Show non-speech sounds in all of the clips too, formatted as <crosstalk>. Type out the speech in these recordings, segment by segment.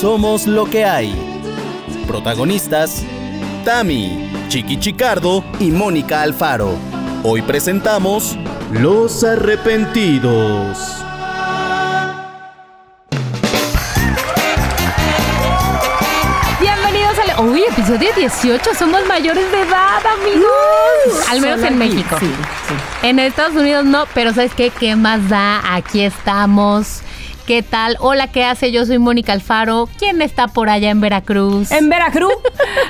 Somos lo que hay. Protagonistas: Tami, Chiqui Chicardo y Mónica Alfaro. Hoy presentamos Los Arrepentidos. Bienvenidos al Uy, episodio 18. Somos mayores de edad, amigos. Al menos en México. En Estados Unidos no, pero ¿sabes qué? ¿Qué más da? Aquí estamos. ¿Qué tal? Hola, ¿qué hace? Yo soy Mónica Alfaro. ¿Quién está por allá en Veracruz? En Veracruz,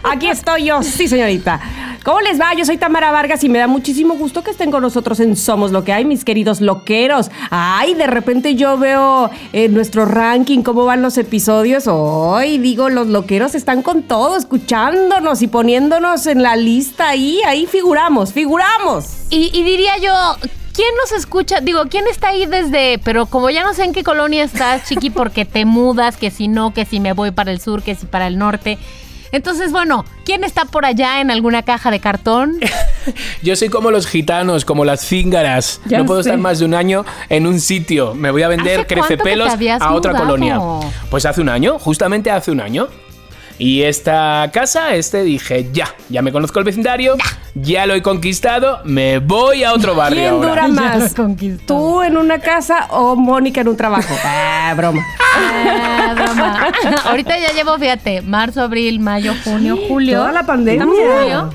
aquí estoy yo, sí señorita. ¿Cómo les va? Yo soy Tamara Vargas y me da muchísimo gusto que estén con nosotros en Somos lo que hay, mis queridos loqueros. Ay, de repente yo veo en nuestro ranking cómo van los episodios. Hoy digo, los loqueros están con todo, escuchándonos y poniéndonos en la lista ahí, ahí figuramos, figuramos. Y, y diría yo, ¿quién nos escucha? Digo, ¿quién está ahí desde.? Pero como ya no sé en qué colonia estás, chiqui, <laughs> porque te mudas, que si no, que si me voy para el sur, que si para el norte. Entonces, bueno, ¿quién está por allá en alguna caja de cartón? <laughs> Yo soy como los gitanos, como las cíngaras. Ya no puedo sé. estar más de un año en un sitio. Me voy a vender ¿Hace cuánto que te crecepelos a otra mudado? colonia. Pues hace un año, justamente hace un año. Y esta casa, este dije, ya, ya me conozco el vecindario, ya lo he conquistado, me voy a otro barrio ¿Quién ahora. dura <laughs> más? ¿Tú en una casa o Mónica en un trabajo? <laughs> Ah, broma. Ah, broma. <laughs> Ahorita ya llevo, fíjate, marzo, abril, mayo, junio, julio. Toda la pandemia.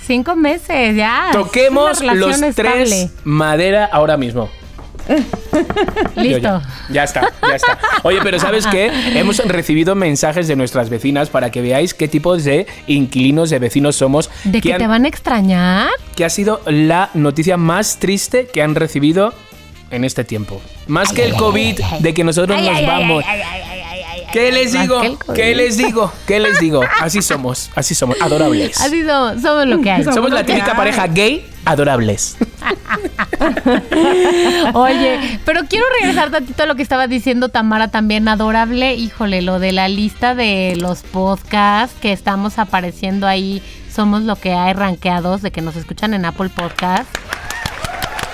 Cinco meses, ya. Toquemos los estable. tres madera ahora mismo. <laughs> Listo. ya. Ya está, ya está. Oye, pero ¿sabes qué? <laughs> Hemos recibido mensajes de nuestras vecinas para que veáis qué tipo de inquilinos de vecinos somos. ¿De que han- te van a extrañar? que ha sido la noticia más triste que han recibido en este tiempo. Más que el COVID, de que nosotros nos vamos. ¿Qué les digo? ¿Qué les digo? ¿Qué les digo? Así somos, así somos, adorables. Así somos, somos lo que hay. Somos la típica pareja gay, adorables. <laughs> Oye, pero quiero regresar tantito a lo que estaba diciendo Tamara también, adorable. Híjole, lo de la lista de los podcasts que estamos apareciendo ahí. Somos lo que hay rankeados de que nos escuchan en Apple Podcast.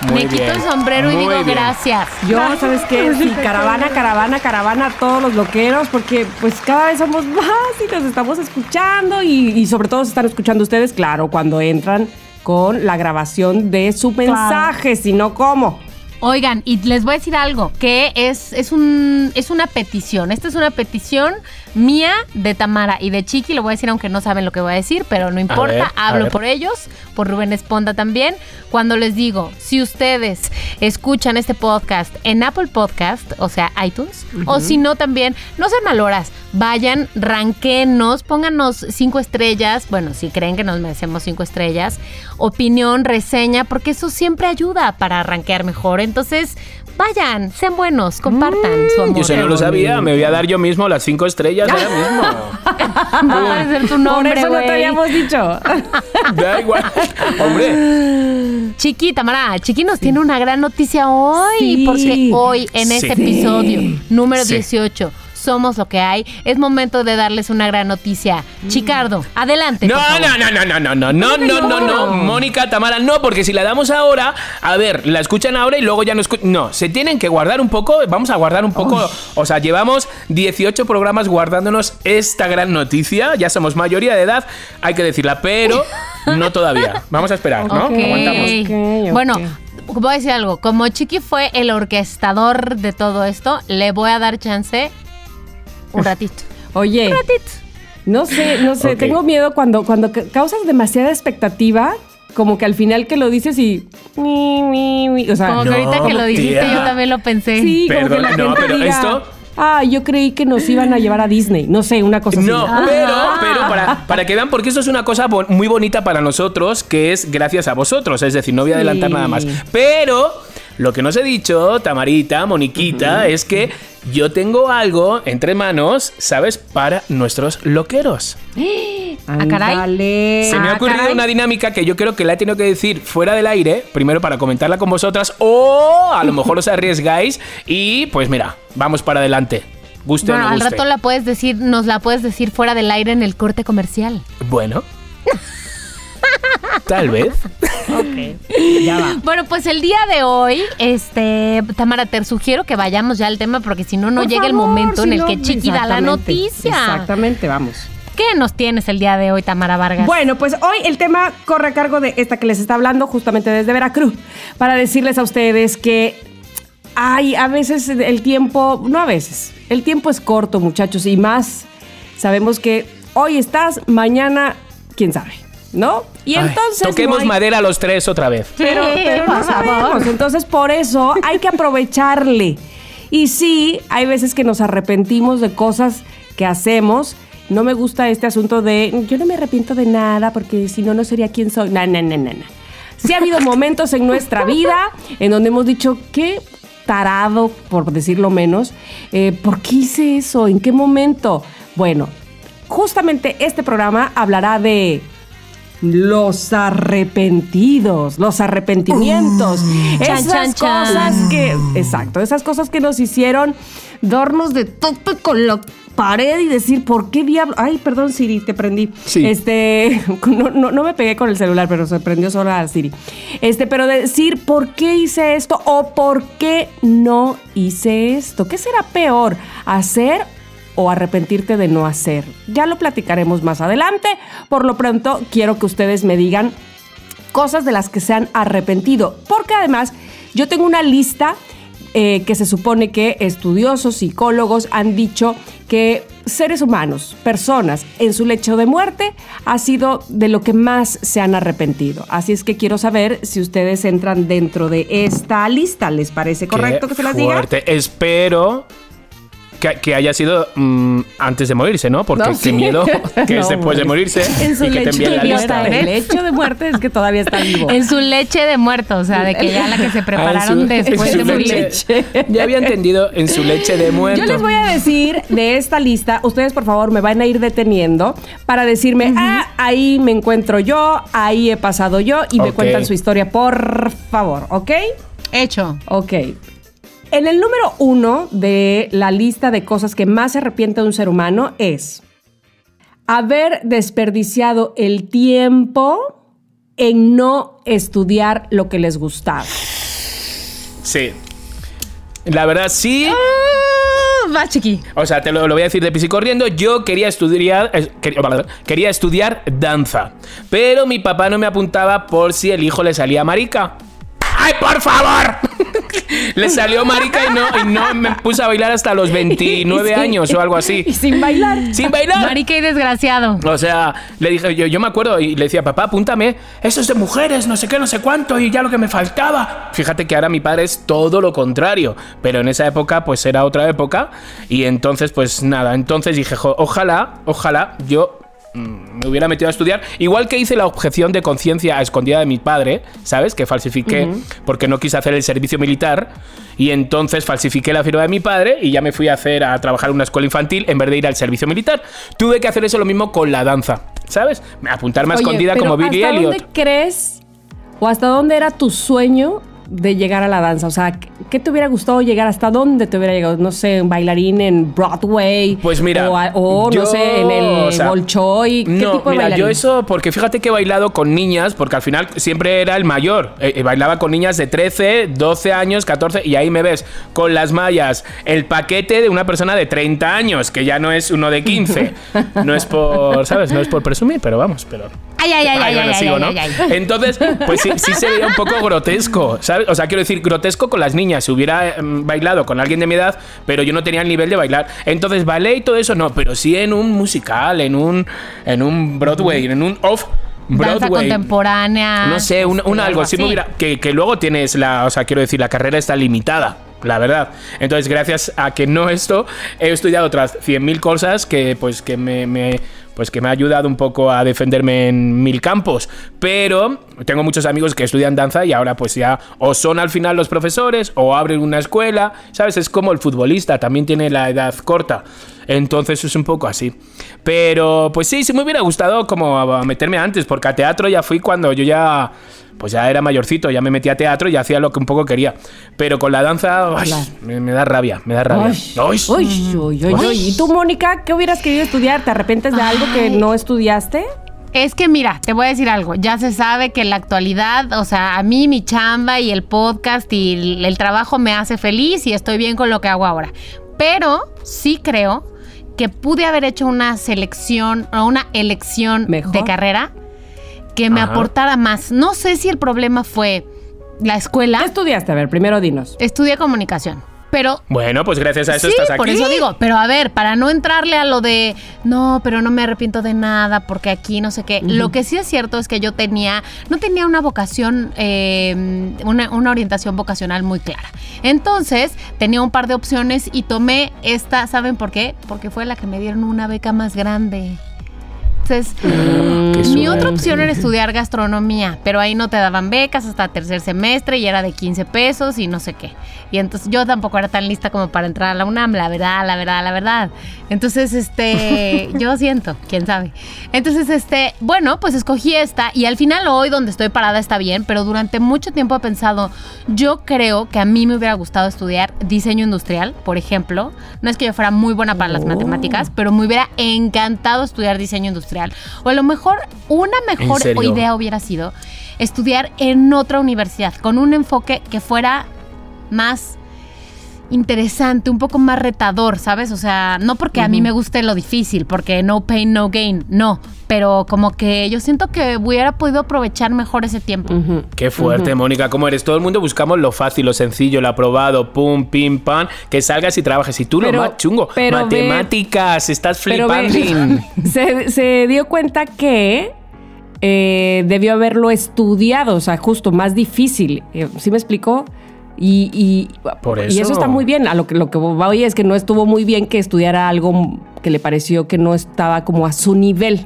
Muy Me quito el sombrero y digo bien. gracias. Yo, ¿sabes qué? Sí, caravana, caravana, caravana, todos los loqueros, porque pues cada vez somos más y nos estamos escuchando y, y sobre todo se están escuchando ustedes, claro, cuando entran con la grabación de su mensaje, si no, ¿cómo? Oigan, y les voy a decir algo, que es, es, un, es una petición. Esta es una petición mía, de Tamara y de Chiqui. Lo voy a decir aunque no saben lo que voy a decir, pero no importa. ver, hablo por ellos, por Rubén Esponda también. Cuando les digo, si ustedes escuchan este podcast en Apple Podcast, o sea, iTunes, o si no también, no sean maloras, vayan, ranquenos, pónganos cinco estrellas. Bueno, si creen que nos merecemos cinco estrellas, opinión, reseña, porque eso siempre ayuda para rankear mejor. Entonces, vayan, sean buenos, compartan su amor. Yo eso no lo sabía, me voy a dar yo mismo las cinco estrellas ahora mismo. Va a aparecer tu Por nombre, eso no te habíamos dicho. <laughs> Da igual. Hombre, Chiqui, Tamara, Chiqui nos tiene una gran noticia hoy, Sí. porque hoy en este Sí. episodio número Sí. 18, Somos lo que hay, es momento de darles una gran noticia. Chicardo, adelante. No, por favor. no, no, no, no, no, no, no, no, no, no, Mónica, Tamara, no, porque si la damos ahora, a ver, la escuchan ahora y luego ya no escuchan. No, se tienen que guardar un poco, vamos a guardar un poco. O sea, llevamos 18 programas guardándonos esta gran noticia, ya somos mayoría de edad, hay que decirla, pero no todavía. Vamos a esperar, ¿no? Aguantamos. Bueno, voy a decir algo. Como Chiqui fue el orquestador de todo esto, le voy a dar chance un ratito. <laughs> Oye, Un ratito. no sé, no sé, tengo miedo cuando, cuando ca- causas demasiada expectativa, como que al final que lo dices y... mi, mi, mi, o sea, Como que No, ahorita que lo dijiste, tía. yo también lo pensé. Sí, como que Perdón, la no, gente pero diga, esto- Ah, yo creí que nos iban a llevar a Disney. No sé, una cosa No, así. pero, pero para, para que vean, porque esto es una cosa bo- muy bonita para nosotros, que es gracias a vosotros. Es decir, no voy a adelantar Sí. nada más. Pero lo que no os he dicho, Tamarita, Moniquita, es que yo tengo algo entre manos, ¿sabes? Para nuestros loqueros. Ah, caray. Se me ha Ah, ocurrido caray. una dinámica que yo creo que la he tenido que decir fuera del aire, primero para comentarla con vosotras, o a lo mejor os arriesgáis y pues mira, vamos para adelante. Guste Bueno, o no al rato la puedes decir, nos la puedes decir fuera del aire en el corte comercial. Bueno. Tal vez. Ya va. Bueno, pues el día de hoy, este, Tamara, te sugiero que vayamos ya al tema porque si no, no Por llega el favor, momento en si el no, que Chiqui da la exactamente, noticia. Exactamente, vamos. ¿Qué nos tienes el día de hoy, Tamara Vargas? Bueno, pues hoy el tema corre a cargo de esta que les está hablando justamente desde Veracruz, para decirles a ustedes que hay a veces el tiempo, no a veces, el tiempo es corto, muchachos, y más sabemos que hoy estás, mañana, quién sabe, ¿no? Y Ay, entonces... toquemos no hay- madera los tres otra vez. pero, Sí, pero por no favor. sabemos. Entonces, por eso hay que aprovecharle. Y sí, hay veces que nos arrepentimos de cosas que hacemos. No me gusta este asunto de yo no me arrepiento de nada porque si no, no sería quien soy. No, no, no, no, no. Sí ha habido momentos en nuestra vida en donde hemos dicho, qué tarado, por decirlo menos, eh, ¿por qué hice eso? ¿En qué momento? Bueno, justamente este programa hablará de los arrepentidos, los arrepentimientos. Chan, esas chan, chan. cosas que, exacto, esas cosas que nos hicieron darnos de tope con la pared y decir, ¿por qué diablo? Ay, perdón, Siri, te prendí. Sí. Este, <laughs> no, no- no me pegué con el celular, pero se prendió sola a Siri. Este, pero decir, ¿por qué hice esto? O ¿por qué no hice esto? ¿Qué será peor? ¿Hacer o arrepentirte de no hacer? Ya lo platicaremos más adelante. Por lo pronto, quiero que ustedes me digan cosas de las que se han arrepentido. Porque además, yo tengo una lista eh, que se supone que estudiosos, psicólogos han dicho que seres humanos, personas, en su lecho de muerte ha sido de lo que más se han arrepentido. Así es que quiero saber si ustedes entran dentro de esta lista. ¿Les parece correcto Qué que se las diga? Espero que, que haya sido mm, antes de morirse, ¿no? Porque No, qué sí. miedo <laughs> que No, es después de morirse En su y que te. El lecho de muerte es que todavía está vivo. En su leche de muerto, o sea, de que ya la que se Ah, prepararon su- después de morir. leche. Ya había entendido en su leche de muerto. Yo les voy a decir de esta lista, ustedes por favor me van a ir deteniendo para decirme, ah, ahí me encuentro yo, ahí he pasado yo y me cuentan su historia, por favor, ¿ok? Hecho. Ok. En el número uno de la lista de cosas que más se arrepiente un ser humano es haber desperdiciado el tiempo en no estudiar lo que les gustaba. Sí. La verdad, sí. Ah, va, chiqui. O sea, te lo, lo voy a decir de pis y corriendo. Yo quería estudiar, eh, quería, quería estudiar danza. Pero mi papá no me apuntaba por si el hijo le salía marica. ¡Ay, por favor! <laughs> le salió marica y no, y no me puse a bailar hasta los <laughs> 29 Sí. años o algo así. Y sin bailar. ¡Sin bailar! Marica y desgraciado. O sea, le dije, yo, yo me acuerdo y le decía, papá, apúntame, eso es de mujeres, no sé qué, no sé cuánto, y ya lo que me faltaba. Fíjate que ahora mi padre es todo lo contrario, pero en esa época, pues era otra época, y entonces, pues nada, entonces dije, "Jo, ojalá, ojalá yo me hubiera metido a estudiar, igual que hice la objeción de conciencia a escondida de mi padre, ¿sabes? Que falsifiqué porque no quise hacer el servicio militar y entonces falsifiqué la firma de mi padre y ya me fui a hacer a trabajar en una escuela infantil en vez de ir al servicio militar. Tuve que hacer eso lo mismo con la danza, ¿sabes? Apuntarme a Oye, escondida pero como Billy ¿hasta Elliot. dónde crees o hasta dónde era tu sueño de llegar a la danza? O sea, ¿qué te hubiera gustado llegar? ¿Hasta dónde te hubiera llegado? No sé, un bailarín en Broadway. Pues mira, O, a- o, yo, no sé, en el o sea, Bolshoi. ¿Qué no, tipo de mira, bailarín? yo eso, porque fíjate que he bailado con niñas, porque al final siempre era el mayor. Eh, eh, bailaba con niñas de 13, 12 años, 14, y ahí me ves con las mallas, el paquete de una persona de 30 años, que ya no es uno de 15. <laughs> No es por, ¿sabes? No es por presumir, pero vamos, pero. Ay, ay, ay, ay, bueno, ay, sigo, ay, ¿no? ay. Entonces, pues sí, sí se veía un poco grotesco, ¿sabes? O sea, quiero decir, grotesco con las niñas. Si hubiera mm, bailado con alguien de mi edad, pero yo no tenía el nivel de bailar. Entonces, ballet y todo eso, no, pero sí en un musical, en un, en un Broadway, en un off. Danza Broadway. contemporánea. No sé, un, un este, algo. Sí me hubiera- que, que luego tienes la. O sea, quiero decir, la carrera está limitada. La verdad. Entonces, gracias a que no esto, he estudiado otras 100.000 cosas que, pues, que me, me- pues, que me ha ayudado un poco a defenderme en mil campos. Pero tengo muchos amigos que estudian danza y ahora, pues, ya o son al final los profesores o abren una escuela. ¿Sabes? Es como el futbolista, también tiene la edad corta. Entonces es un poco así. Pero pues sí, sí me hubiera gustado como a- meterme antes, porque a teatro ya fui cuando yo ya pues ya era mayorcito, ya me metí a teatro y hacía lo que un poco quería. Pero con la danza ay, Claro. me, me da rabia, me da rabia. Ay, Ay. ¿Y tú, Mónica, qué hubieras querido estudiar? ¿Te arrepientes de algo que no estudiaste? Es que mira, te voy a decir algo. Ya se sabe que en la actualidad, o sea, a mí mi chamba y el podcast y el, el trabajo me hace feliz y estoy bien con lo que hago ahora. Pero sí creo que pude haber hecho una selección o una elección Mejor. de carrera que me Ajá. aportara más. No sé si el problema fue la ¿Qué escuela. estudiaste? A ver, primero dinos. Estudié comunicación. Pero Bueno, pues gracias a eso sí, estás aquí. por eso digo, pero a ver, para no entrarle a lo de no, pero no me arrepiento de nada porque aquí no sé qué. Lo que sí es cierto es que yo tenía, no tenía una vocación, eh, una, una orientación vocacional muy clara. Entonces tenía un par de opciones y tomé esta, ¿saben por qué? Porque fue la que me dieron una beca más grande. Entonces, Qué mi otra opción era estudiar gastronomía, pero ahí no te daban becas hasta tercer semestre y era de 15 pesos y no sé qué. Y entonces yo tampoco era tan lista como para entrar a la UNAM, la verdad, la verdad, la verdad. Entonces, este, <laughs> yo siento, quién sabe. Entonces, este, bueno, pues escogí esta y al final hoy donde estoy parada está bien, pero durante mucho tiempo he pensado, yo creo que a mí me hubiera gustado estudiar diseño industrial, por ejemplo. No es que yo fuera muy buena para las Oh. matemáticas, pero me hubiera encantado estudiar diseño industrial. O a lo mejor una mejor idea hubiera sido estudiar en otra universidad, con un enfoque que fuera más interesante, un poco más retador, ¿sabes? O sea, no porque a mí me guste lo difícil, porque no pain, no gain, no, pero como que yo siento que hubiera podido aprovechar mejor ese tiempo. Qué fuerte, Mónica. ¿Cómo eres? Todo el mundo buscamos lo fácil, lo sencillo, lo aprobado, pum, pim, pam, que salgas y trabajes. Y tú Pero- lo más chungo. pero ve- Matemáticas, estás ve- flipando. <laughs> se, se dio cuenta que eh, debió haberlo estudiado, o sea, justo más difícil. Eh, ¿Sí me explicó? Y, y, Por y eso eso. está muy bien. A lo que, lo que voy es que no estuvo muy bien que estudiara algo que le pareció que no estaba como a su nivel.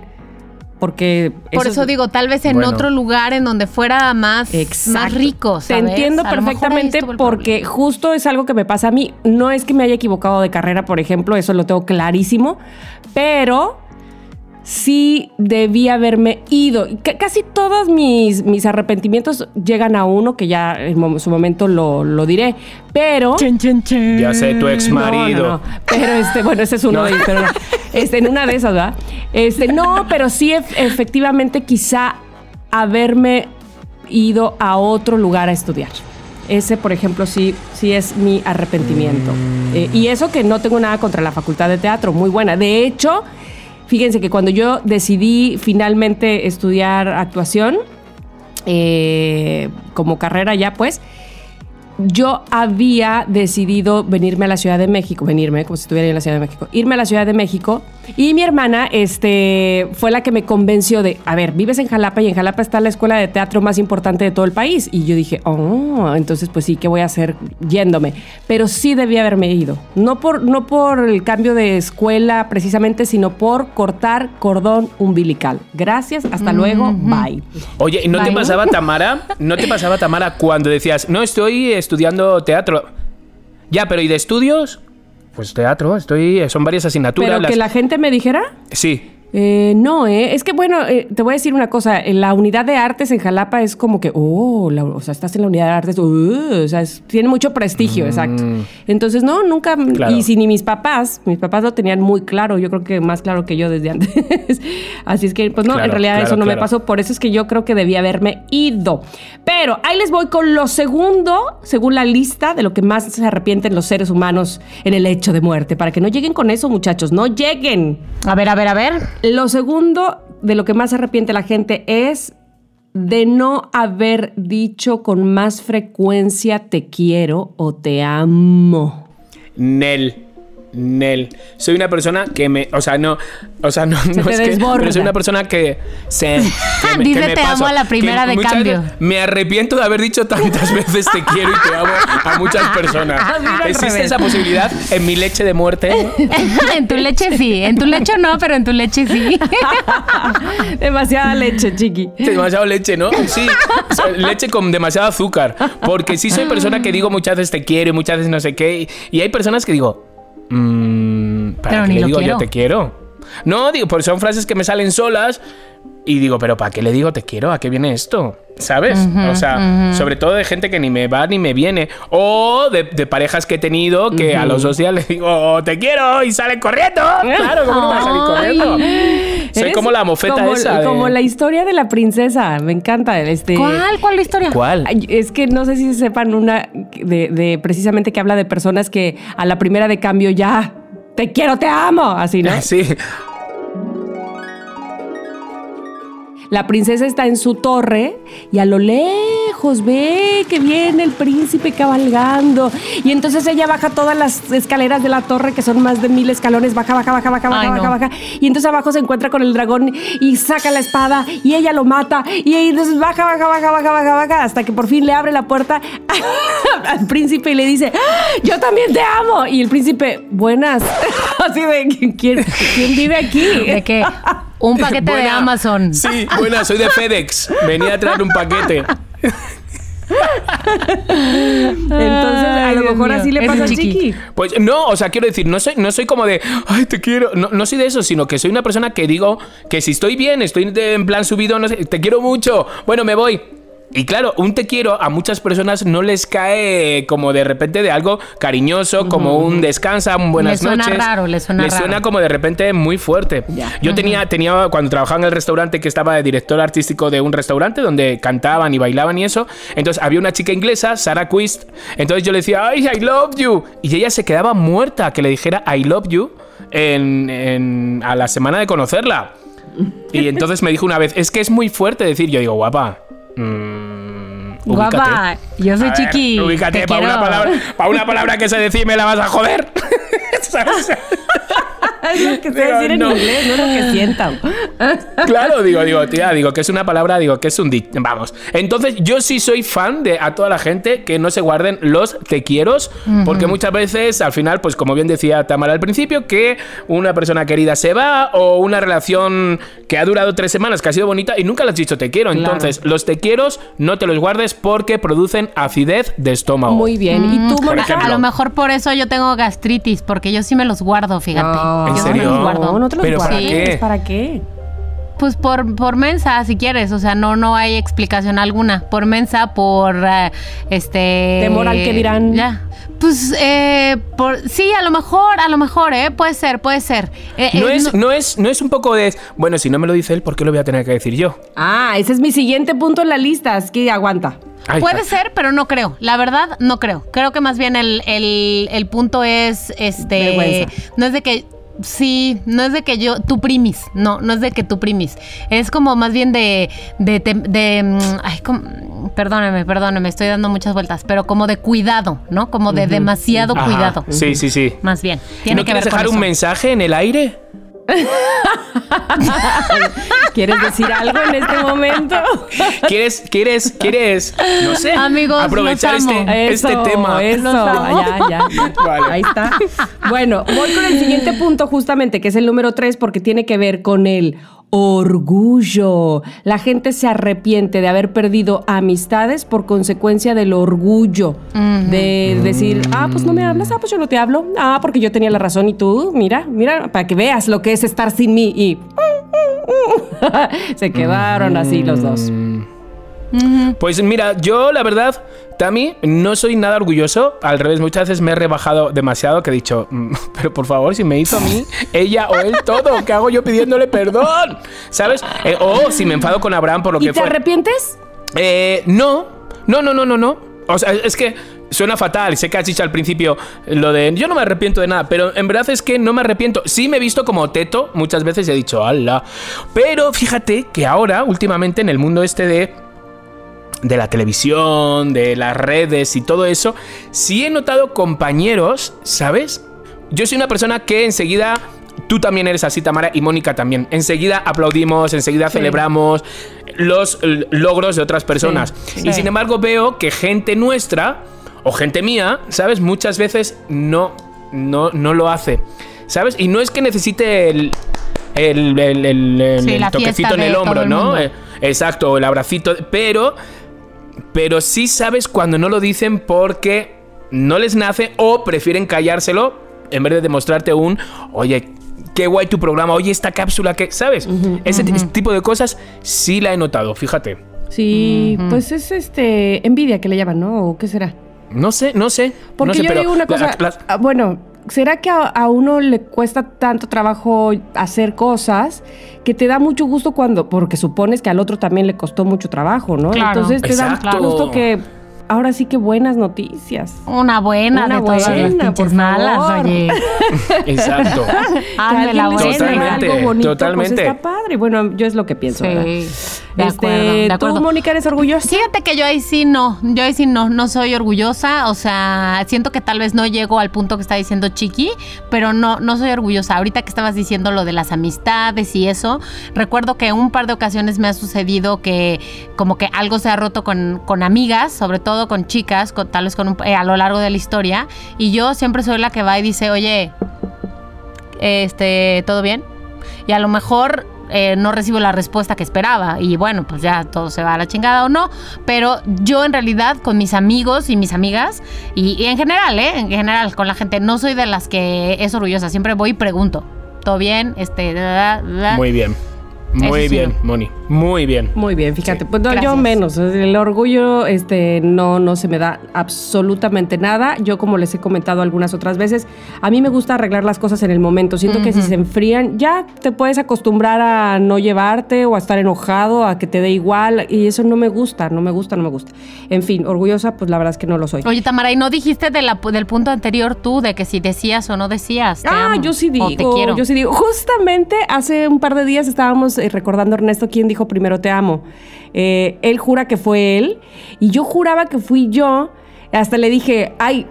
Porque. Por eso, es- digo, tal vez en Bueno. otro lugar en donde fuera más, más rico. Te entiendo A perfectamente porque problema. justo es algo que me pasa a mí. No es que me haya equivocado de carrera, por ejemplo, eso lo tengo clarísimo, pero sí debí haberme ido. Casi todos mis, mis arrepentimientos llegan a uno, que ya en mo- su momento lo, lo diré, pero... Ya sé, tu ex marido. No, no, no. Pero este, bueno, ese es uno de ellos, pero no. Este, en una de esas, ¿verdad? Este, no, pero sí ef- efectivamente quizá haberme ido a otro lugar a estudiar. Ese, por ejemplo, sí, sí es mi arrepentimiento. Eh, y eso que no tengo nada contra la facultad de teatro, muy buena. De hecho, fíjense que cuando yo decidí finalmente estudiar actuación, eh, como carrera ya, pues, yo había decidido venirme a la Ciudad de México, venirme como si estuviera en la Ciudad de México, irme a la Ciudad de México y mi hermana este, fue la que me convenció de, a ver, vives en Jalapa y en Jalapa está la escuela de teatro más importante de todo el país. Y yo dije, oh, entonces pues sí, ¿qué voy a hacer yéndome? Pero sí debía haberme ido, no por, no por el cambio de escuela precisamente, sino por cortar cordón umbilical. Gracias, hasta luego, bye. Oye, ¿y no te pasaba, Tamara? ¿No te pasaba, Tamara, cuando decías, no, estoy estudiando teatro? Ya, pero ¿y de estudios? Pues teatro, estoy. Son varias asignaturas. Pero las- que la gente me dijera... Sí. Eh, no, eh. es que bueno, eh, te voy a decir una cosa, en la unidad de artes en Jalapa es como que, oh, la- o sea, estás en la unidad de artes, uh, o sea, es- tiene mucho prestigio, exacto. Entonces, no, nunca, Mm. Claro. y si ni mis papás, mis papás lo tenían muy claro, yo creo que más claro que yo desde <laughs> antes. Así es que, pues no, en realidad claro, eso no me pasó, por eso es que yo creo que debía haberme ido. Pero ahí les voy con lo segundo, según la lista de lo que más se arrepienten los seres humanos en el hecho de muerte, para que no lleguen con eso, muchachos, no lleguen. A ver, a ver, a ver. Lo segundo de lo que más se arrepiente la gente es de no haber dicho con más frecuencia te quiero o te amo. Nel. Nel. Soy una persona que me. O sea, no. O sea, no, no te es que. soy una persona que. Se, que <laughs> Dice te amo a la primera de cambio. veces Me arrepiento de haber dicho tantas <laughs> veces te quiero y te amo a muchas personas. <laughs> Ah, ¿Existe revés. esa posibilidad en mi leche de muerte? en tu leche sí, en tu leche no, pero en tu leche sí. Demasiada leche, chiqui. Demasiado leche, ¿no? Sí, o sea, leche con demasiado azúcar. Porque sí soy persona que digo muchas veces te quiero y muchas veces no sé qué. Y hay personas que digo, mmm, ¿para Pero qué ni le lo digo quiero. yo te quiero? No, digo, porque son frases que me salen solas. Y digo, pero ¿para qué le digo te quiero? ¿A qué viene esto? ¿Sabes? o sea, sobre todo de gente que ni me va ni me viene. O de, de parejas que he tenido que a los dos días les digo, "Oh, te quiero y salen corriendo. Claro, ¿cómo no va a salir corriendo? Soy como la mofeta como, esa. de- Como la historia de la princesa. Me encanta. Este, ¿Cuál? ¿Cuál la historia? ¿Cuál? Es que no sé si sepan una de, de precisamente que habla de personas que a la primera de cambio ya te quiero, te amo. Así, ¿no? <laughs> Sí. La princesa está en su torre y a lo lejos ve que viene el príncipe cabalgando. Y entonces ella baja todas las escaleras de la torre, que son más de mil escalones, baja, baja, baja, baja, baja, Ay, baja, no. baja. Y entonces abajo se encuentra con el dragón y saca la espada y ella lo mata. Y entonces baja, baja, baja, baja, baja, baja, hasta que por fin le abre la puerta <laughs> al príncipe y le dice, "¡Ah! yo también te amo. Y el príncipe, buenas. <laughs> Así de, ¿quién, quién vive aquí? ¿De qué? <laughs> Un paquete de. Amazon. Sí, buena, soy de FedEx. Venía a traer un paquete. Entonces, a Ay, lo mejor mío. así le pasa al chiqui. chiqui. Pues no, o sea, quiero decir, no soy, no soy como de, ay, te quiero. No, no soy de eso, sino que soy una persona que digo que si estoy bien, estoy de- en plan subido, no sé, te quiero mucho. Bueno, me voy. Y claro, un te quiero a muchas personas no les cae como de repente de algo cariñoso, como un descansa, un buenas suena noches. raro, les suena suena raro. como de repente muy fuerte. Yo tenía, tenía, cuando trabajaba en el restaurante, que estaba de director artístico de un restaurante donde cantaban y bailaban y eso. Entonces había una chica inglesa, Sarah Quist. Entonces yo le decía, ay, I love you. Y ella se quedaba muerta que le dijera I love you en, en- a la semana de conocerla. Y entonces me dijo una vez, es que es muy fuerte decir, yo digo, guapa. Mm, ubícate". Guapa, yo soy A ver, chiqui. ubícate, te para una, palabra, pa' una palabra que se decir me la vas a joder. ¿Sabes? <laughs> <laughs> Es lo que sé Digo, decir en inglés, no lo que sientan. Claro, digo, digo, tía, digo que es una palabra, digo que es un dic. Vamos. Entonces, yo sí soy fan de a toda la gente que no se guarden los te quieros, porque muchas veces, al final, pues como bien decía Tamara al principio, que una persona querida se va o una relación que ha durado tres semanas, que ha sido bonita y nunca le has dicho te quiero. Claro. Entonces, los te quieros no te los guardes porque producen acidez de estómago. Muy bien. ¿Y tú, Por Mónica? ejemplo. A lo mejor por eso yo tengo gastritis, porque yo sí me los guardo, fíjate. No. Yo ¿En sí me serio? No, no te los ¿Pero para qué? ¿Para qué? Pues por, por mensa, si quieres. O sea, no, no hay explicación alguna. Por mensa, por eh, este. Temor al que dirán. Ya. Pues, eh, por, sí, a lo mejor, a lo mejor, ¿eh? Puede ser, puede ser. Eh, No eh, es, no, es, no es un poco de. Bueno, si no me lo dice él, ¿por qué lo voy a tener que decir yo? Ah, ese es mi siguiente punto en la lista. Es que aguanta. Ay, Puede ay. ser, pero no creo. La verdad, no creo. Creo que más bien el, el- el punto es, este, Vergüenza. no es de que, sí, no es de que yo, tú primis, no, no es de que tú primis. Es como más bien de, de, de, de, mm, ay, como- perdóneme, perdóneme, estoy dando muchas vueltas, pero como de cuidado, ¿no? Como de demasiado Ajá, cuidado. Sí, sí, sí. Más bien. ¿Y Tiene ¿No que quieres ver con dejar un mensaje en el aire? <laughs> ¿Quieres decir algo en este momento? <laughs> ¿Quieres, quieres, quieres, no sé, Amigos, aprovechar este, este Eso, tema? Eso, ya, ya. ya. Vale. Ahí está. Bueno, voy con el siguiente punto justamente, que es el número tres, porque tiene que ver con el orgullo. La gente se arrepiente de haber perdido amistades por consecuencia del orgullo. De decir, ah, pues no me hablas, ah, pues yo no te hablo. Ah, porque yo tenía la razón y tú, mira, mira, para que veas lo que es estar sin mí. Y <laughs> se quedaron así los dos. Pues mira, yo la verdad, Tami, no soy nada orgulloso. Al revés, muchas veces me he rebajado demasiado que he dicho, "Mm, <laughs> pero por favor, si me hizo a mí, <laughs> ella o él todo, ¿qué hago yo pidiéndole perdón? ¿Sabes? Eh, o si me enfado con Abraham por lo ¿Y que te fue. arrepientes? Eh, no, no, no, no, no, no. O sea, es que suena fatal. Sé que has dicho al principio lo de yo no me arrepiento de nada, pero en verdad es que no me arrepiento. Sí me he visto como teto muchas veces y he dicho, ala. Pero fíjate que ahora, últimamente, en el mundo este de de la televisión, de las redes y todo eso, sí he notado compañeros, ¿sabes? Yo soy una persona que enseguida, tú también eres así, Tamara, y Mónica también, enseguida aplaudimos, enseguida Sí. celebramos los logros de otras personas. sí. Y sin embargo veo que gente nuestra, o gente mía, ¿sabes? Muchas veces no, no, no lo hace, ¿sabes? Y no es que necesite el... El, el- el- toquecito en el hombro, ¿no? Eh, Exacto, el abracito, pero pero sí sabes cuando no lo dicen porque no les nace o prefieren callárselo en vez de demostrarte un, oye, qué guay tu programa, oye, esta cápsula, que, ¿sabes? ese, tipo de cosas sí la he notado, fíjate. Sí, pues es este envidia que le llaman, ¿no? ¿O qué será? No sé, no sé. Porque no sé, yo pero digo una cosa, ah, bueno, ¿será que a, a uno le cuesta tanto trabajo hacer cosas que te da mucho gusto cuando, porque supones que al otro también le costó mucho trabajo, ¿no? Claro. Entonces te da Exacto. gusto que ahora sí que buenas noticias. Una buena Una de todas las buena, pinches por malas, oye. <laughs> Exacto. <laughs> Hazme la alguien le buena. suceda Totalmente, algo bonito, totalmente. Pues está padre. Bueno, yo es lo que pienso, ¿verdad? Sí, de Este, acuerdo, de acuerdo. ¿Tú, Mónica, eres orgullosa? Fíjate que yo ahí sí no, yo ahí sí no, no soy orgullosa, o sea, siento que tal vez no llego al punto que está diciendo Chiqui, pero no, no soy orgullosa. Ahorita que estabas diciendo lo de las amistades y eso, recuerdo que un par de ocasiones me ha sucedido que como que algo se ha roto con, con amigas, sobre todo con chicas, con, tal vez con eh, a lo largo de la historia, y yo siempre soy la que va y dice, oye, este, ¿todo bien? Y a lo mejor eh, no recibo la respuesta que esperaba y bueno, pues ya todo se va a la chingada o no, pero yo en realidad con mis amigos y mis amigas y, en general, ¿eh? En general con la gente no soy de las que es orgullosa, siempre voy y pregunto, ¿todo bien? Este. Muy bien. Muy sí, bien. Moni. Muy bien. Muy bien, fíjate. Sí. Pues no, yo menos. El orgullo este, no, no se me da absolutamente nada. Yo, como les he comentado algunas otras veces, a mí me gusta arreglar las cosas en el momento. Siento que si se enfrían, ya te puedes acostumbrar a no llevarte o a estar enojado, a que te dé igual. Y eso no me gusta, no me gusta, no me gusta. En fin, orgullosa, pues la verdad es que no lo soy. Oye, Tamara, ¿y no dijiste de la- del punto anterior tú de que si decías o no decías? te Ah, amo, yo sí o digo, te quiero. yo sí digo. Justamente hace un par de días estábamos recordando Ernesto quién dijo primero te amo. Eh, él jura que fue él y yo juraba que fui yo. Hasta le dije, ay,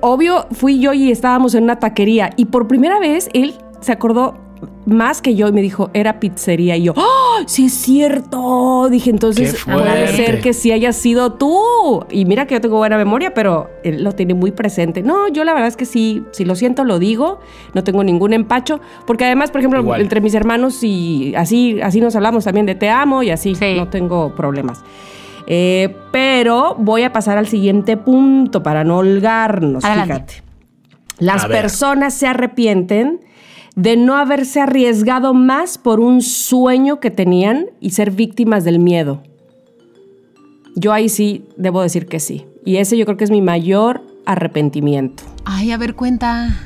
obvio fui yo y estábamos en una taquería y por primera vez él se acordó más que yo y me dijo, era pizzería. Y yo, ¡oh! Sí es cierto. Dije, entonces ¡Qué puede ser que sí haya sido tú. Y mira que yo tengo buena memoria, pero él lo tiene muy presente. No, yo la verdad es que sí, si lo siento, lo digo. No tengo ningún empacho. Porque además, por ejemplo, Igual. entre mis hermanos y así, así nos hablamos también de te amo y así. Sí. No tengo problemas. Eh, pero voy a pasar al siguiente punto para no holgarnos. Adelante. Fíjate. Las personas se arrepienten de no haberse arriesgado más por un sueño que tenían y ser víctimas del miedo. Yo ahí sí debo decir que sí. Y ese yo creo que es mi mayor arrepentimiento. Ay, a ver, cuenta.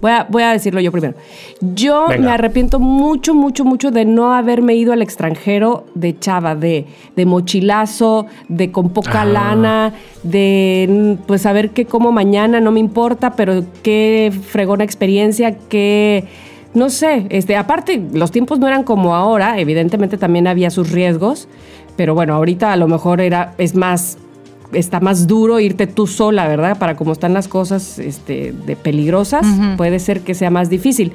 Voy a, voy a decirlo yo primero. Yo Venga. me arrepiento mucho, mucho, mucho de no haberme ido al extranjero de chava, de, de mochilazo, de con poca Ah. lana, de mm, pues saber que como mañana no me importa, pero qué fregona experiencia, qué... No sé, este, aparte los tiempos no eran como ahora, evidentemente también había sus riesgos, pero bueno, ahorita a lo mejor era, es más está más duro irte tú sola, ¿verdad? Para cómo están las cosas este, de peligrosas, puede ser que sea más difícil.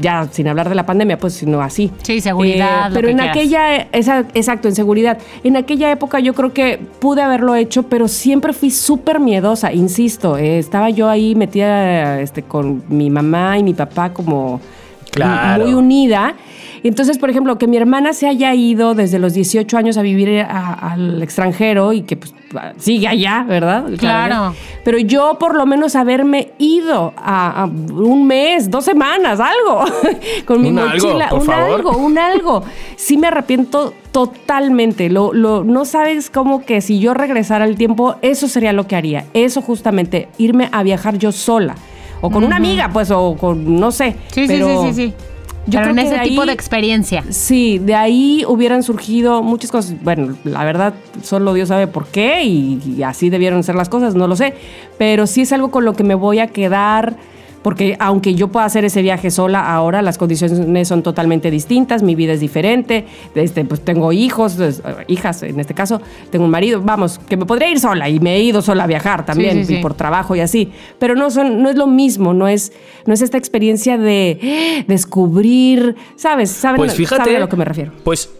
Ya sin hablar de la pandemia, pues sino así. Sí, seguridad, lo pero en quieras. aquella, esa- exacto, en seguridad. En aquella época yo creo que pude haberlo hecho, pero siempre fui súper miedosa, insisto. eh, estaba yo ahí metida este, con mi mamá y mi papá como Claro. muy unida. Entonces, por ejemplo, que mi hermana se haya ido desde los 18 años a vivir a- al extranjero y que pues, sigue allá, ¿verdad? Claro. Pero yo por lo menos haberme ido a, a un mes, dos semanas, algo, <laughs> con mi Un algo, mochila, por un favor. algo, un algo. Sí me arrepiento totalmente. Lo, lo, no sabes cómo que si yo regresara al tiempo, eso sería lo que haría. Eso justamente, irme a viajar yo sola. O con una amiga, pues, o con, no sé. Sí, sí, pero sí, sí, sí. Yo Pero creo en que ese de tipo ahí- de experiencia. Sí, de ahí hubieran surgido muchas cosas. Bueno, la verdad, solo Dios sabe por qué y, y así debieron ser las cosas, no lo sé. Pero sí es algo con lo que me voy a quedar, porque aunque yo pueda hacer ese viaje sola ahora, las condiciones son totalmente distintas, mi vida es diferente. Este, pues tengo hijos, eh, hijas en este caso, tengo un marido, vamos, que me podría ir sola y me he ido sola a viajar también sí, y sí. por trabajo y así. Pero no, son, no es lo mismo, no es, no es esta experiencia de <gasps> descubrir, ¿sabes? ¿Saben, Pues fíjate. saben a lo que me refiero. Pues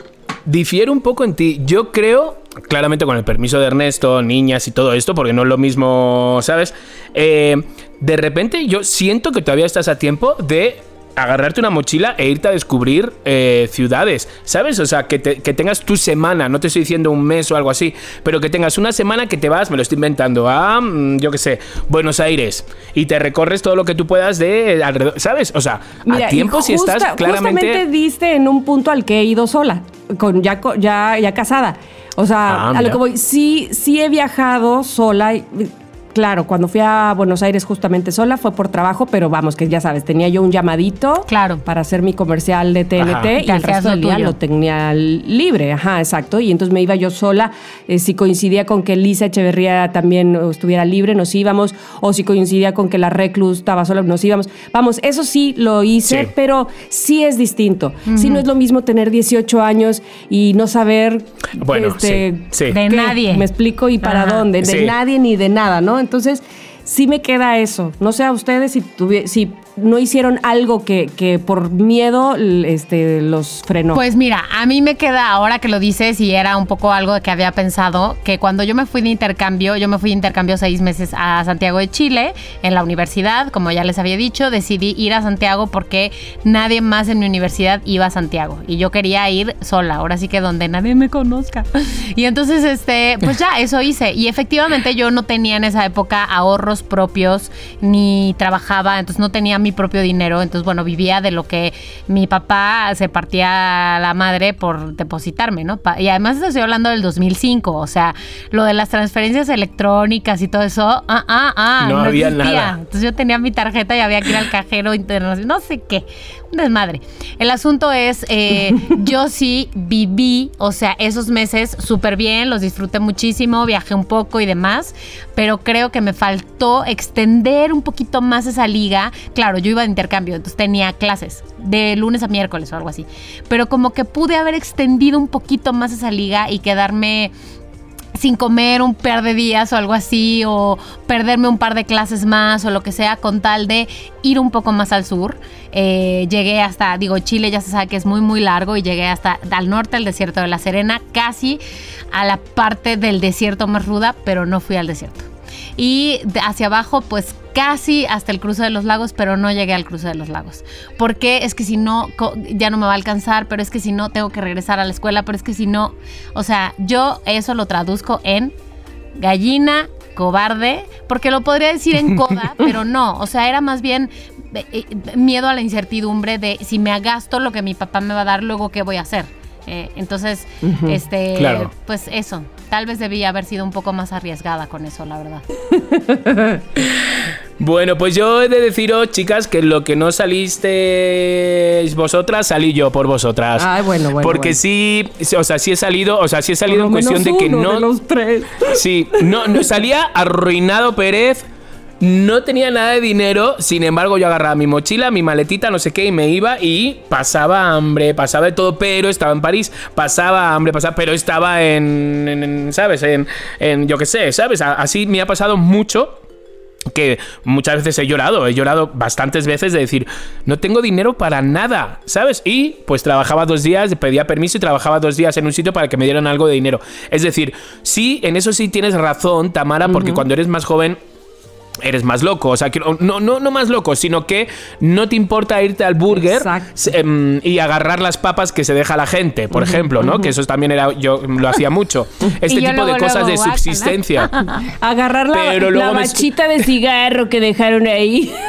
difiere un poco en ti. Yo creo, claramente con el permiso de Ernesto, niñas y todo esto, porque no es lo mismo, ¿sabes? Eh, de repente yo siento que todavía estás a tiempo de agarrarte una mochila e irte a descubrir eh, ciudades, ¿sabes? O sea, que, te- que tengas tu semana, no te estoy diciendo un mes o algo así, pero que tengas una semana que te vas, me lo estoy inventando, a, mm, yo qué sé, Buenos Aires, y te recorres todo lo que tú puedas de alrededor, ¿sabes? O sea, Mira, a tiempo si estás claramente... Justamente diste en un punto al que he ido sola, con ya, ya, ya casada. O sea, Ah, a lo que voy, sí, sí he viajado sola. y- Claro, cuando fui a Buenos Aires justamente sola fue por trabajo, pero vamos, que ya sabes, tenía yo un llamadito Claro. para hacer mi comercial de TNT Ajá. y el resto lo del día tuyo. lo tenía libre, ajá, exacto. Y entonces me iba yo sola. Eh, si coincidía con que Lisa Echeverría también estuviera libre, nos íbamos. O si coincidía con que la Reclus estaba sola, nos íbamos. Vamos, eso sí lo hice, Sí. pero sí es distinto. Sí no es lo mismo tener 18 años y no saber Bueno, este, sí, sí. De nadie. Me explico y para Ajá. dónde, de Sí. nadie ni de nada, ¿no? Entonces, sí me queda eso. No sé a ustedes si, si no hicieron algo que, que por miedo este, los frenó. Pues mira, a mí me queda ahora que lo dices y era un poco algo que había pensado, que cuando yo me fui de intercambio, yo me fui de intercambio seis meses a Santiago de Chile, en la universidad, como ya les había dicho, decidí ir a Santiago porque nadie más en mi universidad iba a Santiago y yo quería ir sola, ahora sí que donde nadie me conozca. <laughs> Y entonces, este, pues ya, <laughs> eso hice. Y efectivamente yo no tenía en esa época ahorros propios, ni trabajaba, entonces no tenía mi propio dinero, entonces bueno, vivía de lo que mi papá se partía la madre por depositarme, ¿no? Y además estoy hablando del 2005, o sea, lo de las transferencias electrónicas y todo eso, ah, ah, ah, No había existía. nada. Entonces yo tenía mi tarjeta y había que ir al cajero internacional, no sé qué, desmadre. El asunto es, eh, <laughs> yo sí viví, o sea, esos meses súper bien, los disfruté muchísimo, viajé un poco y demás, pero creo que me faltó extender un poquito más esa liga. Claro, yo iba de intercambio, entonces tenía clases de lunes a miércoles o algo así, pero como que pude haber extendido un poquito más esa liga y quedarme sin comer un par de días o algo así, o perderme un par de clases más o lo que sea, con tal de ir un poco más al sur. Eh, llegué hasta, digo, Chile ya se sabe que es muy, muy largo y llegué hasta al norte, al desierto de la Serena, casi a la parte del desierto más ruda, pero no fui al desierto. Y hacia abajo, pues casi hasta el cruce de los lagos, pero no llegué al cruce de los lagos. Porque es que si no, ya no me va a alcanzar, pero es que si no, tengo que regresar a la escuela, pero es que si no, o sea, yo eso lo traduzco en gallina, cobarde, porque lo podría decir en <laughs> coda, pero no, o sea, era más bien eh, eh, miedo a la incertidumbre de si me gasto lo que mi papá me va a dar, luego qué voy a hacer. Eh, entonces, este, Claro. pues eso, tal vez debía haber sido un poco más arriesgada con eso, la verdad. <laughs> Bueno, pues yo he de deciros, chicas, que lo que no salisteis vosotras, salí yo por vosotras. Ay, bueno, bueno, Porque bueno. sí, o sea, sí he salido, o sea, sí he salido en cuestión de que uno no. de los tres. Sí, no, no salía arruinado Pérez. No tenía nada de dinero, sin embargo yo agarraba mi mochila, mi maletita, no sé qué, y me iba y pasaba hambre, pasaba de todo, pero estaba en París, pasaba hambre, pasaba, pero estaba en, en- en, ¿sabes? En, en, yo qué sé, ¿sabes? Así me ha pasado mucho que muchas veces he llorado, he llorado bastantes veces de decir, no tengo dinero para nada, ¿sabes? Y pues trabajaba dos días, pedía permiso y trabajaba dos días en un sitio para que me dieran algo de dinero. Es decir, sí, en eso sí tienes razón, Tamara, porque cuando eres más joven eres más loco, o sea, que no, no, no más loco, sino que no te importa irte al burger em, y agarrar las papas que se deja la gente, por ejemplo, ¿no? Que eso también era, yo lo hacía mucho. <laughs> Este tipo de cosas luego, de subsistencia. <laughs> Agarrar la, Pero luego la me- bachita de cigarro que dejaron ahí. <laughs>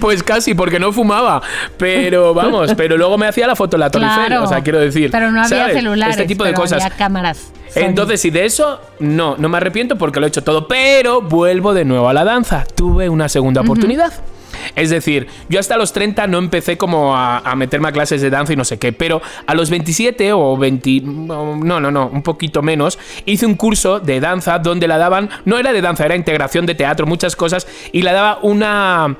Pues casi, porque no fumaba. Pero vamos, pero luego me hacía la foto en la Torre Claro. o sea, quiero decir. Pero no había ¿sabes? celulares. Este tipo de pero cosas. Había cámaras. Entonces, y de eso, no, no me arrepiento porque lo he hecho todo, pero vuelvo de nuevo a la danza. Tuve una segunda oportunidad. Es decir, yo hasta los 30 no empecé como a, a meterme a clases de danza y no sé qué, pero a los 27 o 20, no, no, no, un poquito menos, hice un curso de danza donde la daban, no era de danza, era integración de teatro, muchas cosas, y la daba una,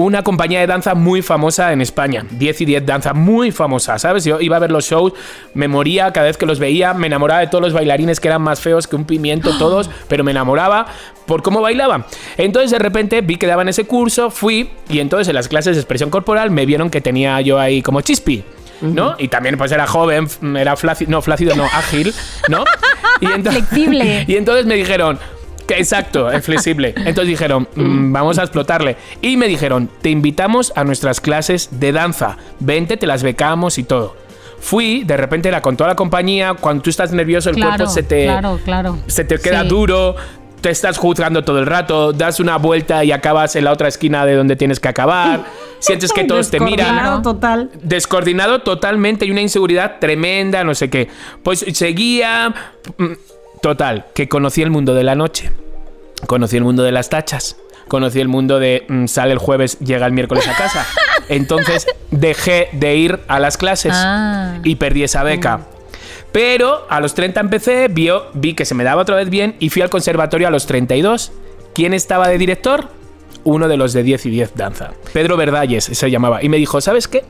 una compañía de danza muy famosa en España, 10 y 10 danza, muy famosa, ¿sabes? Yo iba a ver los shows, me moría cada vez que los veía, me enamoraba de todos los bailarines que eran más feos que un pimiento <gasps> todos, pero me enamoraba por cómo bailaban. Entonces de repente vi que daban ese curso, fui y entonces en las clases de expresión corporal me vieron que tenía yo ahí como chispi. ¿No? Y también pues era joven, era flácido, no, flácido, no, ágil, ¿no? <laughs> Y ento- Flexible. <laughs> Y entonces me dijeron, Exacto, es flexible. Entonces dijeron, "Mm, vamos a explotarle. Y me dijeron, te invitamos a nuestras clases de danza. Vente, te las becamos y todo. Fui, de repente era con toda la compañía. Cuando tú estás nervioso, el Claro, cuerpo se te, claro, claro. se te queda Sí. duro. Te estás juzgando todo el rato, das una vuelta y acabas en la otra esquina de donde tienes que acabar. <laughs> Sientes que todos te miran Descoordinado total. descoordinado totalmente y una inseguridad tremenda, no sé qué. Pues seguía. Total, que conocí el mundo de la noche. Conocí el mundo de las tachas. Conocí el mundo de mm, sale el jueves, llega el miércoles a casa. <laughs> Entonces dejé de ir a las clases Ah. y perdí esa beca. Pero a los 30 empecé, vio- vi que se me daba otra vez bien y fui al conservatorio a los 32. ¿Quién estaba de director? Uno de los de 10 y 10 danza. Pedro Verdalles se llamaba. Y me dijo, ¿sabes qué?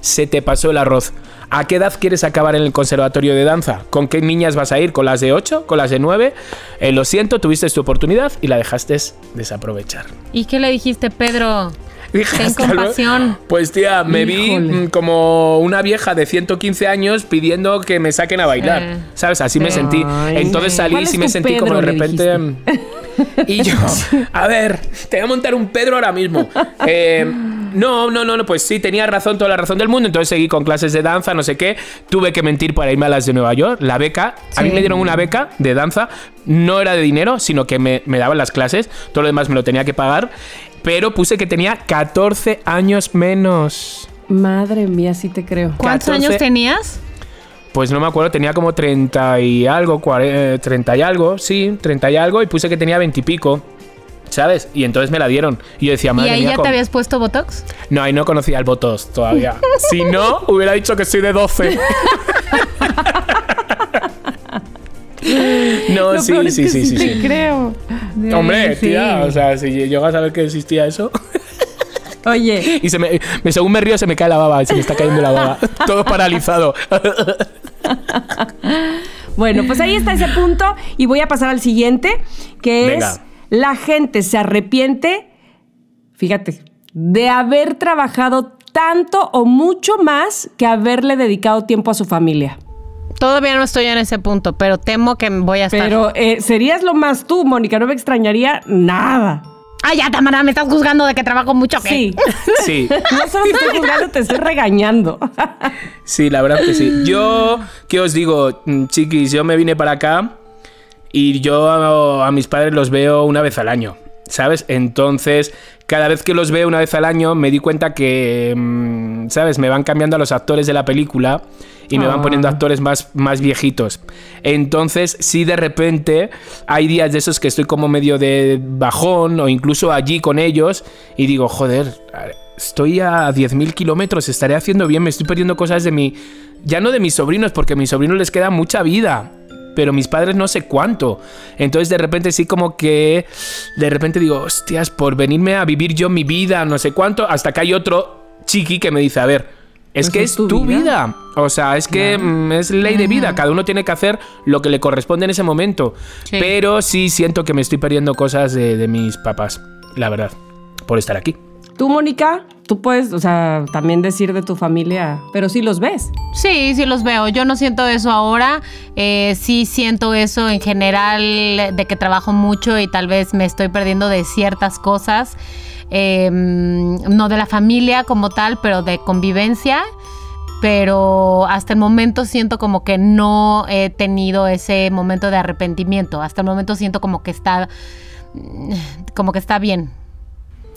Se te pasó el arroz. ¿A qué edad quieres acabar en el conservatorio de danza? ¿Con qué niñas vas a ir? ¿Con las de 8? ¿Con las de 9? Eh, lo siento, tuviste tu oportunidad y la dejaste desaprovechar. ¿Y qué le dijiste, Pedro? <laughs> Dije, compasión. Pues tía, me vi Híjole. mm, como una vieja de 115 años pidiendo que me saquen a bailar. Eh. ¿Sabes? Así me sentí. Entonces salí ¿Cuál y me sentí como de repente. mm, Y yo, <laughs> a ver, te voy a montar un Pedro ahora mismo. Eh, <laughs> no, no, no, no, pues sí, tenía razón, toda la razón del mundo. Entonces seguí con clases de danza, no sé qué. Tuve que mentir para irme a las de Nueva York. La beca, a mí me dieron una beca de danza. No era de dinero, sino que me, me daban las clases. Todo lo demás me lo tenía que pagar. Pero puse que tenía 14 años menos. Madre mía, sí te creo. ¿Cuántos 14. años tenías? Pues no me acuerdo, tenía como 30 y algo, 40, eh, 30 y algo, sí, 30 y algo, y puse que tenía 20 y pico, ¿sabes? Y entonces me la dieron. Y yo decía, ¿Y madre ahí mía, ya con- te habías puesto Botox? No, ahí no conocía el Botos todavía. <laughs> si no, hubiera dicho que soy de 12. <laughs> no, Lo sí, peor es sí, que sí, sí, te sí. creo. Hombre, Sí. tía, o sea, si llegas a ver que existía eso. Oye, y se me- según me río, se me cae la baba, se me está cayendo la baba. <laughs> Todo paralizado. bueno, pues ahí está ese punto y voy a pasar al siguiente, que Venga. es la gente se arrepiente, fíjate, de haber trabajado tanto o mucho más que haberle dedicado tiempo a su familia. Todavía no estoy en ese punto, pero temo que voy a estar. Pero eh, serías lo más tú, Mónica, no me extrañaría nada. ¡Ay, ya, Tamara! ¿Me estás juzgando de que trabajo mucho qué? Sí, <laughs> Sí. no solo te estoy <laughs> juzgando, te estoy regañando. Sí, la verdad que sí. Yo, ¿qué os digo, Mm, chiquis? Yo me vine para acá y yo a, a mis padres los veo una vez al año, ¿sabes? Entonces, cada vez que los veo una vez al año, me di cuenta que, mm, ¿sabes? Me van cambiando a los actores de la película y me van Ah. poniendo actores más, más viejitos. Entonces, sí, de repente, hay días de esos que estoy como medio de bajón o incluso allí con ellos y digo, joder, estoy a 10.000 kilómetros, estaré haciendo bien, me estoy perdiendo cosas de mi... Ya no de mis sobrinos, porque a mis sobrinos les queda mucha vida. Pero mis padres no sé cuánto. Entonces de repente sí como que... De repente digo, hostias, por venirme a vivir yo mi vida, no sé cuánto. Hasta que hay otro chiqui que me dice, a ver, es Pues que es es tu tu vida. vida. O sea, es que mm, es ley de vida. Cada uno tiene que hacer lo que le corresponde en ese momento. Sí. Pero sí siento que me estoy perdiendo cosas de, de mis papás, la verdad, por estar aquí. Tú, Mónica, tú puedes, o sea, también decir de tu familia, pero sí los ves. Sí, sí los veo. Yo no siento eso ahora. Eh, sí siento eso en general de que trabajo mucho y tal vez me estoy perdiendo de ciertas cosas. Eh, no de la familia como tal, pero de convivencia. Pero hasta el momento siento como que no he tenido ese momento de arrepentimiento. Hasta el momento siento como que está. como que está bien.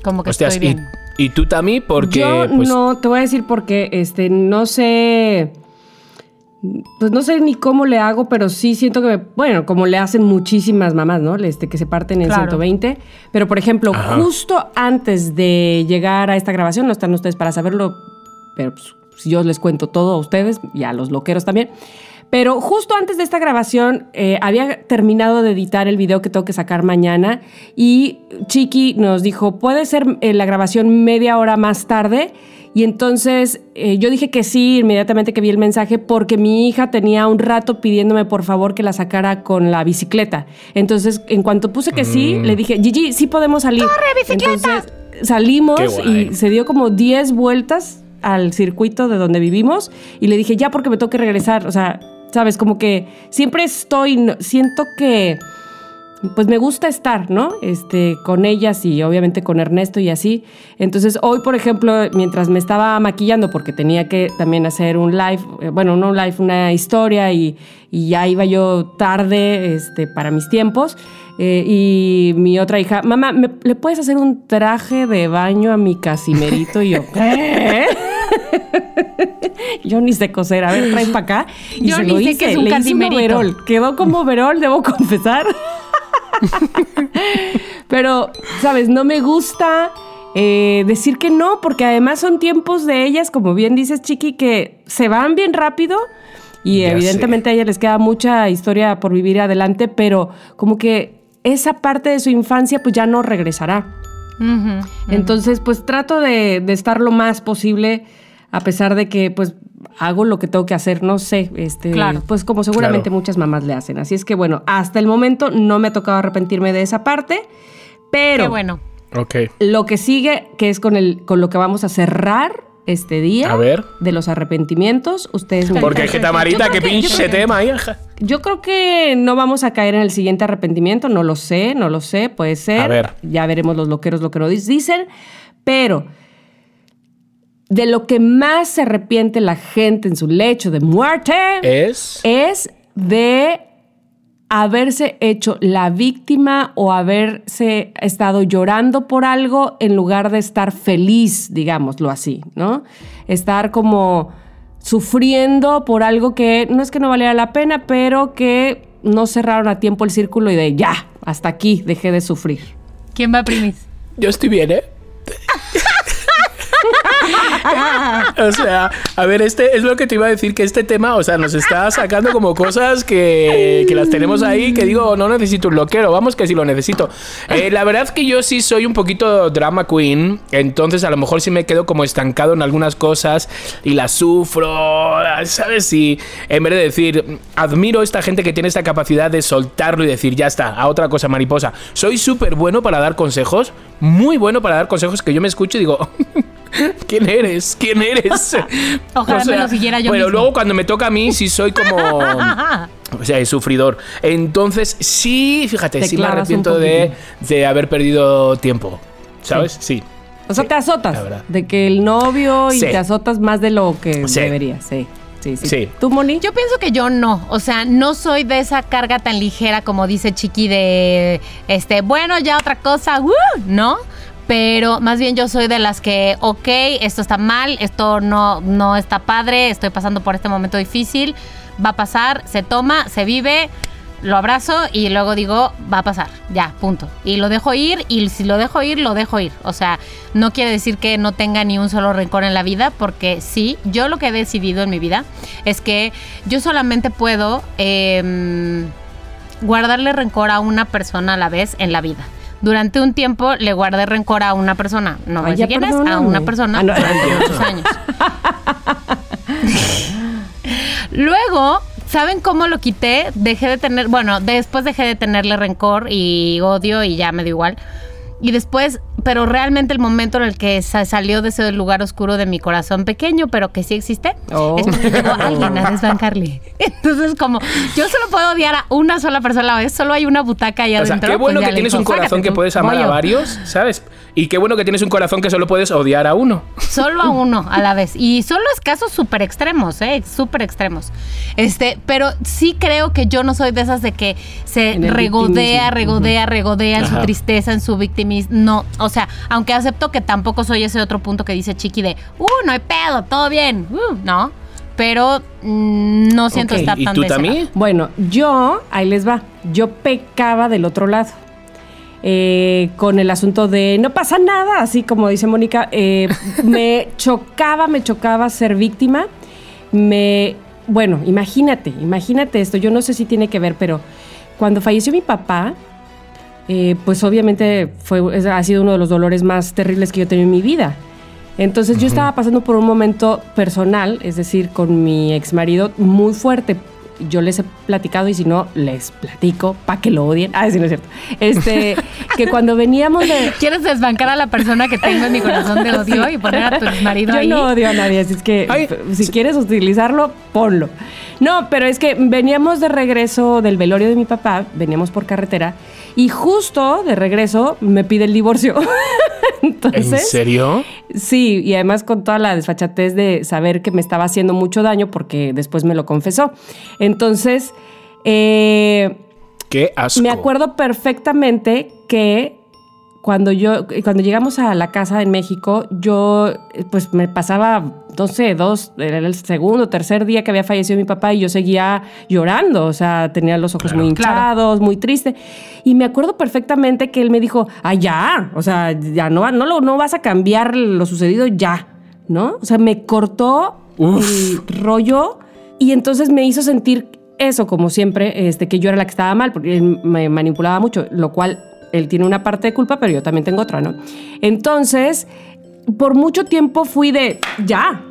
Como que Hostias, estoy y, bien. y tú también, porque Yo pues, no, te voy a decir porque este, no sé. Pues no sé ni cómo le hago, pero sí siento que, me- bueno, como le hacen muchísimas mamás, ¿no? Este, que se parten en Claro. 120. Pero, por ejemplo, Ajá. justo antes de llegar a esta grabación, no están ustedes para saberlo, pero pues, si yo les cuento todo a ustedes y a los loqueros también. Pero justo antes de esta grabación eh, había terminado de editar el video que tengo que sacar mañana y Chiqui nos dijo, ¿puede ser eh, la grabación media hora más tarde? Y entonces eh, yo dije que sí inmediatamente que vi el mensaje porque mi hija tenía un rato pidiéndome por favor que la sacara con la bicicleta. Entonces en cuanto puse que sí, le dije, Gigi, sí podemos salir. ¡Corre, bicicleta! Entonces salimos y se dio como 10 vueltas al circuito de donde vivimos y le dije, ya porque me tengo que regresar, o sea, sabes, como que siempre estoy, siento que pues me gusta estar, ¿no? Este, con ellas y obviamente con Ernesto y así. Entonces, hoy, por ejemplo, mientras me estaba maquillando, porque tenía que también hacer un live, eh, bueno, no un live, una historia y, y ya iba yo tarde este, para mis tiempos. eh, y mi otra hija, mamá, ¿me- ¿le puedes hacer un traje de baño a mi casimerito? Y yo, <laughs> ¿qué? <laughs> Yo ni sé coser, a ver, trae para acá. Y Yo se ni lo sé hice, qué es un le hice overol. Quedó como overol, debo confesar. <laughs> Pero, ¿sabes? No me gusta eh, decir que no, porque además son tiempos de ellas, como bien dices, Chiqui, que se van bien rápido. Y Ya evidentemente a ella les queda mucha historia por vivir adelante, pero como que esa parte de su infancia pues ya no regresará. Entonces, pues trato de, de estar lo más posible, a pesar de que, pues, hago lo que tengo que hacer, no sé, este, Claro. pues como seguramente Claro. muchas mamás le hacen. Así es que, bueno, hasta el momento no me ha tocado arrepentirme de esa parte, pero Qué bueno. Ok. lo que sigue, que es con, el, con lo que vamos a cerrar este día A ver. de los arrepentimientos, ustedes me Porque es que Tamarita, que- pinche tema, hija. yo creo que no vamos a caer en el siguiente arrepentimiento, no lo sé, no lo sé, puede ser. A ver. Ya veremos los loqueros lo que nos dicen, pero de lo que más se arrepiente la gente en su lecho de muerte Es. es de haberse hecho la víctima o haberse estado llorando por algo en lugar de estar feliz, digámoslo así, ¿no? Estar como sufriendo por algo que no es que no valiera la pena, pero que no cerraron a tiempo el círculo y de ya, hasta aquí dejé de sufrir. ¿Quién va primis? Yo estoy bien, ¿eh? O sea, a ver, este es lo que te iba a decir, que este tema, o sea, nos está sacando como cosas que, que las tenemos ahí, que digo, no necesito un loquero, vamos que sí lo necesito. Eh, la verdad que yo sí soy un poquito drama queen, entonces a lo mejor sí me quedo como estancado en algunas cosas y las sufro, ¿sabes? Y en vez de decir, admiro a esta gente que tiene esta capacidad de soltarlo y decir, ya está, a otra cosa mariposa. Soy súper bueno para dar consejos, muy bueno para dar consejos que yo me escucho y digo... <laughs> <laughs> ¿Quién eres? ¿Quién eres? <laughs> Ojalá me lo siguiera yo Pero mismo. luego cuando me toca a mí sí soy como... <laughs> O sea, es sufridor. Entonces, sí, fíjate, Te sí me arrepiento de, de haber perdido tiempo. ¿Sabes? Sí. O sea, Sí, te azotas de que el novio y Sí. te azotas más de lo que Sí. debería. Sí, sí, sí. Sí. ¿Tú, Moni? Yo pienso que yo no, o sea, no soy de esa carga tan ligera como dice Chiqui de, este, bueno, ya otra cosa, ¡woo! ¿no? Pero más bien yo soy de las que, ok, esto está mal, esto no, no está padre, estoy pasando por este momento difícil, va a pasar, se toma, se vive, lo abrazo y luego digo, va a pasar, ya, punto. Y lo dejo ir y si lo dejo ir, lo dejo ir. O sea, no quiere decir que no tenga ni un solo rencor en la vida, porque sí, yo lo que he decidido en mi vida es que yo solamente puedo em, guardarle rencor a una persona a la vez en la vida. Durante un tiempo le guardé rencor a una persona, no me sé quién es, a una persona Ah, no. durante <laughs> muchos años. <laughs> Luego, ¿saben cómo lo quité? Dejé de tener, bueno, después dejé de tenerle rencor y odio y ya me dio igual. Y después, pero realmente el momento en el que sa- salió de ese lugar oscuro de mi corazón pequeño, pero que sí existe, Oh. es cuando llegó alguien a desbancarle. <laughs> Entonces, como yo solo puedo odiar a una sola persona a la vez, solo hay una butaca ahí O sea, adentro. qué bueno pues ya que tienes dijo, un corazón "Sácate que puedes amar a yo". varios, ¿sabes? Y qué bueno que tienes un corazón que solo puedes odiar a uno. <laughs> Solo a uno a la vez. Y son los casos súper extremos, ¿eh? Súper extremos. Este, pero sí creo que yo no soy de esas de que se regodea, victimismo. regodea, regodea en su tristeza, en su No, o sea, aunque acepto que tampoco soy ese otro punto que dice Chiqui de, uh, no hay pedo, todo bien, uh, no. Pero mm, no siento Ok. estar ¿Y tan tú de ese también? lado. Bueno, yo, ahí les va, yo pecaba del otro lado. Eh, con el asunto de no pasa nada, así como dice Mónica, eh, <laughs> me chocaba, me chocaba ser víctima. Me, bueno, imagínate, imagínate esto, yo no sé si tiene que ver, pero cuando falleció mi papá, eh, pues obviamente fue, es- ha sido uno de los dolores más terribles que yo he tenido en mi vida. Entonces yo estaba pasando por un momento personal, es decir, con mi ex marido muy fuerte. Yo les he platicado y si no, les platico para que lo odien. Ah, sí, no es cierto. Este, <laughs> que cuando veníamos de... ¿Quieres desbancar a la persona que tengo en mi corazón de odio y poner a tu marido Yo ahí? no odio a nadie, así es que Ay. si quieres utilizarlo, ponlo. No, pero es que veníamos de regreso del velorio de mi papá, veníamos por carretera y justo de regreso me pide el divorcio. <laughs> Entonces, ¿En serio? Sí, y además con toda la desfachatez de saber que me estaba haciendo mucho daño porque después me lo confesó. Entonces, eh, Qué asco. me acuerdo perfectamente que cuando yo, cuando llegamos a la casa en México, yo eh, pues me pasaba, no sé, dos, era el segundo, tercer día que había fallecido mi papá y yo seguía llorando, o sea, tenía los ojos muy Claro. hinchados, muy triste. Y me acuerdo perfectamente que él me dijo, ah, ya, o sea, ya no, no, lo- no vas a cambiar lo sucedido ya, ¿no? O sea, me cortó el rollo y entonces me hizo sentir eso, como siempre, este, que yo era la que estaba mal, porque él me manipulaba mucho, lo cual él tiene una parte de culpa, pero yo también tengo otra, ¿no? Entonces, por mucho tiempo fui de, ya,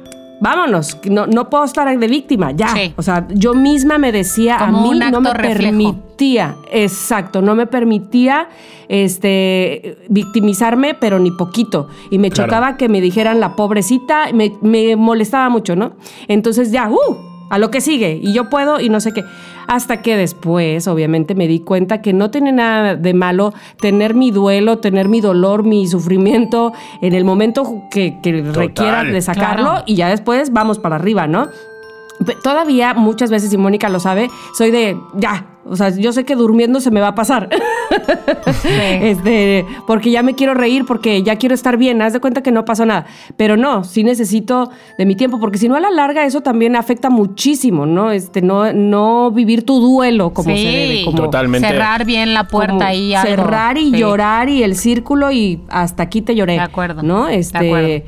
vámonos, no, no puedo estar de víctima, ya. Sí. O sea, yo misma me decía, Como a mí no me reflejo. permitía, exacto, no me permitía este, victimizarme, pero ni poquito. Y me Claro. chocaba que me dijeran la pobrecita, me, me molestaba mucho, ¿no? Entonces ya, ¡uh! A lo que sigue, y yo puedo, y no sé qué. Hasta que después, obviamente, me di cuenta que no tiene nada de malo tener mi duelo, tener mi dolor, mi sufrimiento en el momento que, que requiera de sacarlo, Claro. y ya después vamos para arriba, ¿no? Todavía muchas veces, y Mónica lo sabe, soy de ya. O sea, yo sé que durmiendo se me va a pasar. <laughs> este, porque ya me quiero reír, porque ya quiero estar bien. Haz de cuenta que no pasó nada. Pero no, sí necesito de mi tiempo, porque si no a la larga eso también afecta muchísimo, ¿no? Este, no, no vivir tu duelo como Sí. se debe. Como, Totalmente. Cerrar bien la puerta ahí. algo. cerrar y Sí. llorar y el círculo y hasta aquí te lloré. De acuerdo, ¿No? de Este. acuerdo.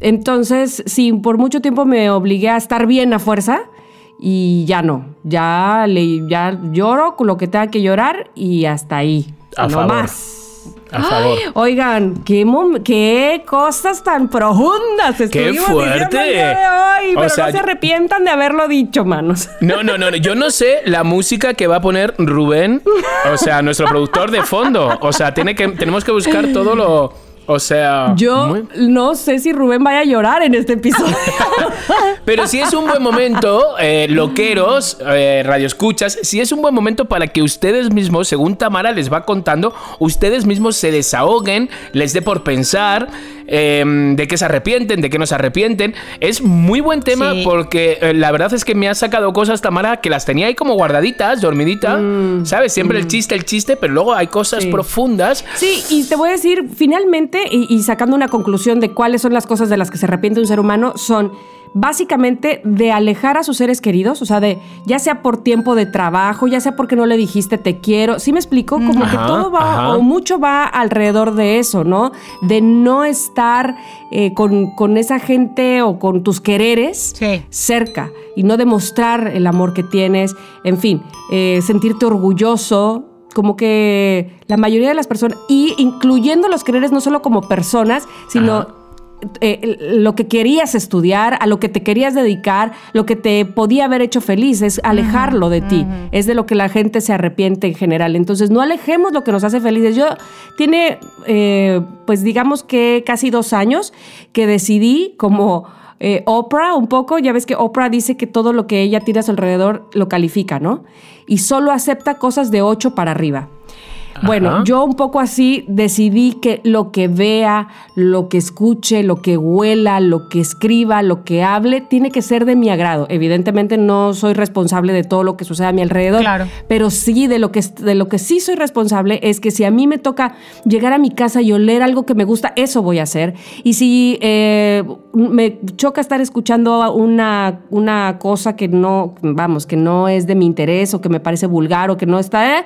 Entonces, sí, por mucho tiempo me obligué a estar bien a fuerza y ya no. Ya le, ya lloro con lo que tenga que llorar y hasta ahí. A no favor. más. A favor. Oigan, qué, qué cosas tan profundas estuvimos el fuerte! día de hoy, O pero sea, no se arrepientan de haberlo dicho, manos. No, no, no, yo no sé la música que va a poner Rubén, o sea, nuestro productor de fondo. O sea, tiene que, tenemos que buscar todo lo. O sea. Yo muy- no sé si Rubén vaya a llorar en este episodio. <laughs> Pero si es un buen momento, eh, loqueros, eh, radioescuchas, si es un buen momento para que ustedes mismos, según Tamara les va contando, ustedes mismos se desahoguen, les dé por pensar eh, de qué se arrepienten, de qué no se arrepienten. Es muy buen tema Sí. porque eh, la verdad es que me ha sacado cosas, Tamara, que las tenía ahí como guardaditas, dormidita. ¿Sabes? Siempre el chiste, el chiste, pero luego hay cosas Mm, Sí. profundas. Sí, y te voy a decir, finalmente, y, y sacando una conclusión de cuáles son las cosas de las que se arrepiente un ser humano, son básicamente de alejar a sus seres queridos, o sea, de ya sea por tiempo de trabajo, ya sea porque no le dijiste te quiero, ¿sí me explico? Como que todo va ajá. o mucho va alrededor de eso, ¿no? De no estar eh, con, con esa gente o con tus quereres Sí. cerca y no demostrar el amor que tienes, en fin, eh, sentirte orgulloso, como que la mayoría de las personas, y incluyendo los quereres no solo como personas, sino eh, lo que querías estudiar, a lo que te querías dedicar, lo que te podía haber hecho feliz, es alejarlo de ti. Es de lo que la gente se arrepiente en general. Entonces, no alejemos lo que nos hace felices. Yo tiene, eh, pues digamos que casi dos años que decidí como... eh, Oprah, un poco, ya ves que Oprah dice que todo lo que ella tira a su alrededor lo califica, ¿no? Y solo acepta cosas de 8 para arriba. Bueno, Ajá. yo un poco así decidí que lo que vea, lo que escuche, lo que huela, lo que escriba, lo que hable, tiene que ser de mi agrado. Evidentemente no soy responsable de todo lo que sucede a mi alrededor, Claro. pero sí de lo que de lo que sí soy responsable es que si a mí me toca llegar a mi casa y oler algo que me gusta, eso voy a hacer. Y si eh, me choca estar escuchando una, una cosa que no, vamos, que no es de mi interés o que me parece vulgar o que no está... eh,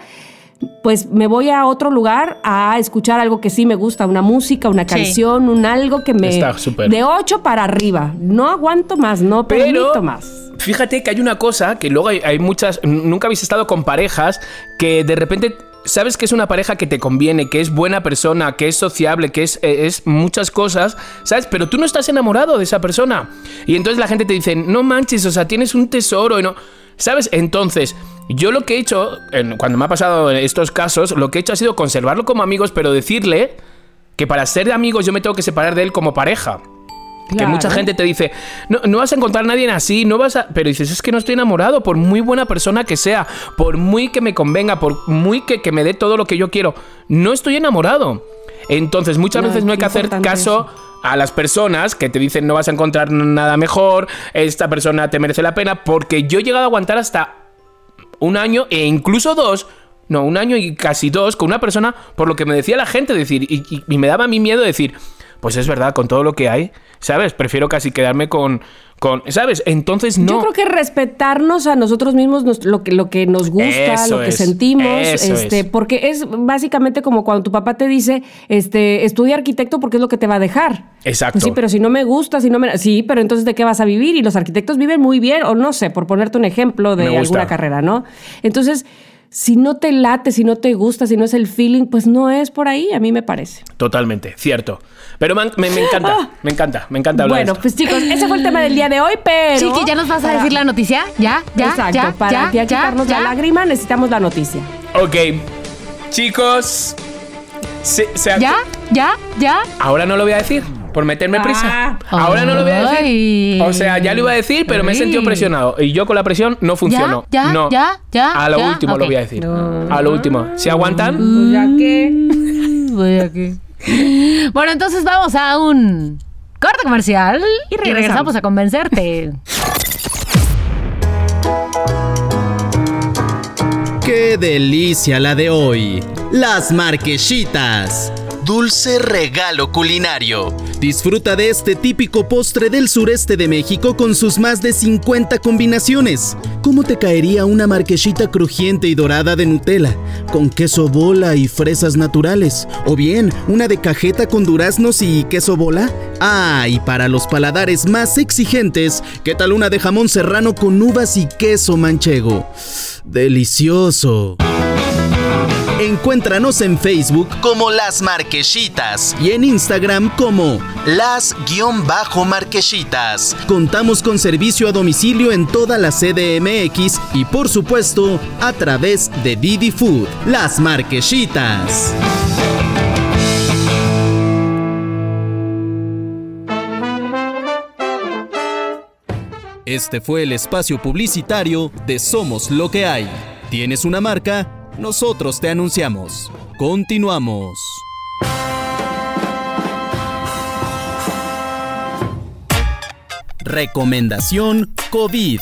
pues me voy a otro lugar a escuchar algo que sí me gusta, una música, una Sí. canción, un algo que me... Está súper. De 8 para arriba. No aguanto más, no Pero permito más. fíjate que hay una cosa que luego hay, hay muchas. Nunca habéis estado con parejas que de repente. Sabes que es una pareja que te conviene, que es buena persona, que es sociable, que es, eh, es muchas cosas, ¿sabes? Pero tú no estás enamorado de esa persona. Y entonces la gente te dice, no manches, o sea, tienes un tesoro y no. ¿Sabes? Entonces, yo lo que he hecho, en- cuando me ha pasado estos casos, lo que he hecho ha sido conservarlo como amigos, pero decirle que para ser amigos yo me tengo que separar de él como pareja. Que mucha gente te dice, no, no vas a encontrar a nadie así, no vas a... Pero dices, es que no estoy enamorado, por muy buena persona que sea, por muy que me convenga, por muy que, que me dé todo lo que yo quiero, no estoy enamorado. Entonces, muchas No, veces no hay que hacer caso a las personas que te dicen no vas a encontrar nada mejor, esta persona te merece la pena, porque yo he llegado a aguantar hasta un año e incluso dos, no, un año y casi dos con una persona por lo que me decía la gente, decir, y, y- me daba a mí miedo decir, pues es verdad, con todo lo que hay, ¿sabes? Prefiero casi quedarme con, con ¿sabes? Entonces no. Yo creo que respetarnos a nosotros mismos, nos- lo, que, lo que nos gusta, Eso lo que es, sentimos, este, es. porque es básicamente como cuando tu papá te dice, este, estudia arquitecto porque es lo que te va a dejar. Exacto. Pues sí, pero si no me gusta, si no me, sí, pero entonces de qué vas a vivir y los arquitectos viven muy bien o no sé, por ponerte un ejemplo de alguna carrera, ¿no? Entonces, si no te late, si no te gusta, si no es el feeling, pues no es por ahí, a mí me parece. Totalmente, cierto. Pero me, me- me encanta, me encanta, me encanta hablar Bueno, de esto. pues chicos, ese fue el tema del día de hoy, pero Chiqui, ¿ya nos vas a para- decir la noticia? ¿Ya? ¿Ya? Exacto, ¿Ya? para ¿Ya? ya ¿Ya? quitarnos ¿Ya? la lágrima necesitamos la noticia. Ok, chicos. se- se- ¿Ya? ¿Ya? ¿Ya? Ahora no lo voy a decir, por meterme prisa. Ah. Ahora no lo voy a decir. O sea, ya lo iba a decir, pero me he sentido presionado. Y yo con la presión no funcionó. ¿Ya? no. ¿Ya? ¿Ya? A lo ¿Ya? último lo voy a decir. A lo último. ¿Se aguantan? Ya que Voy aquí. Bueno, entonces vamos a un corte comercial y regresamos, regresamos. a convencerte. ¡Qué delicia la de hoy! Las marquesitas. Dulce regalo culinario. Disfruta de este típico postre del sureste de México con sus más de 50 combinaciones. ¿Cómo te caería una marquesita crujiente y dorada de Nutella, con queso bola y fresas naturales? ¿O bien una de cajeta con duraznos y queso bola? Ah, y para los paladares más exigentes, ¿qué tal una de jamón serrano con uvas y queso manchego? Delicioso. Encuéntranos en Facebook como Las Marquesitas y en Instagram como Las-Marquesitas. Contamos con servicio a domicilio en toda la CDMX y por supuesto a través de Didi Food. Las Marquesitas. Este fue el espacio publicitario de Somos lo que hay. ¿Tienes una marca? Nosotros te anunciamos. Continuamos. Recomendación COVID.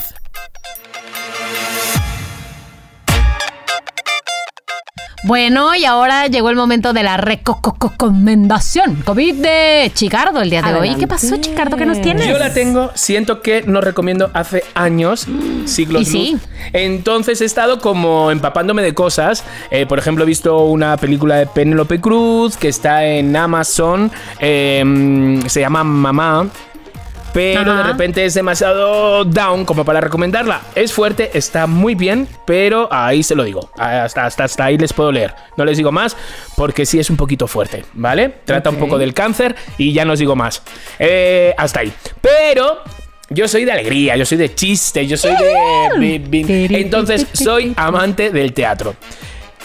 Bueno, y ahora llegó el momento de la recomendación COVID de Chicardo el día de hoy. ¿Qué pasó, Chicardo? ¿Qué nos tienes? Yo la tengo, siento que no recomiendo hace años, siglos Y sí. Entonces he estado como empapándome de cosas. Eh, por ejemplo, he visto una película de Penélope Cruz que está en Amazon. eh, se llama Mamá. Pero Ajá. de repente es demasiado down como para recomendarla. Es fuerte, está muy bien, pero ahí se lo digo. Hasta, hasta, hasta ahí les puedo leer. No les digo más porque sí es un poquito fuerte, ¿vale? Trata un poco del cáncer y ya no os digo más. Eh, hasta ahí. Pero yo soy de alegría, yo soy de chiste, yo soy de- Entonces soy amante del teatro.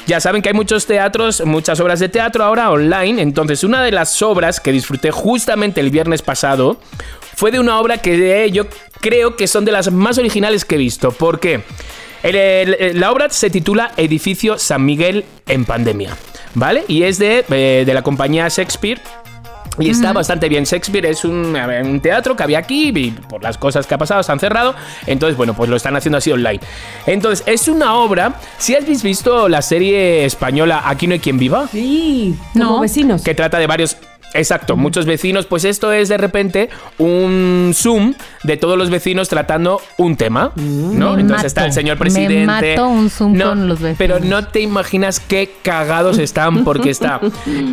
Ya saben que hay muchos teatros, muchas obras de teatro ahora online. Entonces, una de las obras que disfruté justamente el viernes pasado fue de una obra que eh, yo creo que son de las más originales que he visto. ¿Por qué? El- el- la obra se titula Edificio San Miguel en pandemia, ¿vale? Y es de, eh, de la compañía Shakespeare. Y está bastante bien. Shakespeare es un, a ver, un teatro que había aquí y por las cosas que ha pasado se han cerrado. Entonces, bueno, pues lo están haciendo así online. Entonces, es una obra. Si habéis visto la serie española Aquí no hay quien viva, Sí, como No. vecinos. que trata de varios. Exacto, muchos vecinos. Pues esto es de repente un Zoom de todos los vecinos tratando un tema, ¿no? Me Entonces mato. está el señor Me presidente. mato un Zoom No, con los vecinos. Pero no te imaginas qué cagados están porque está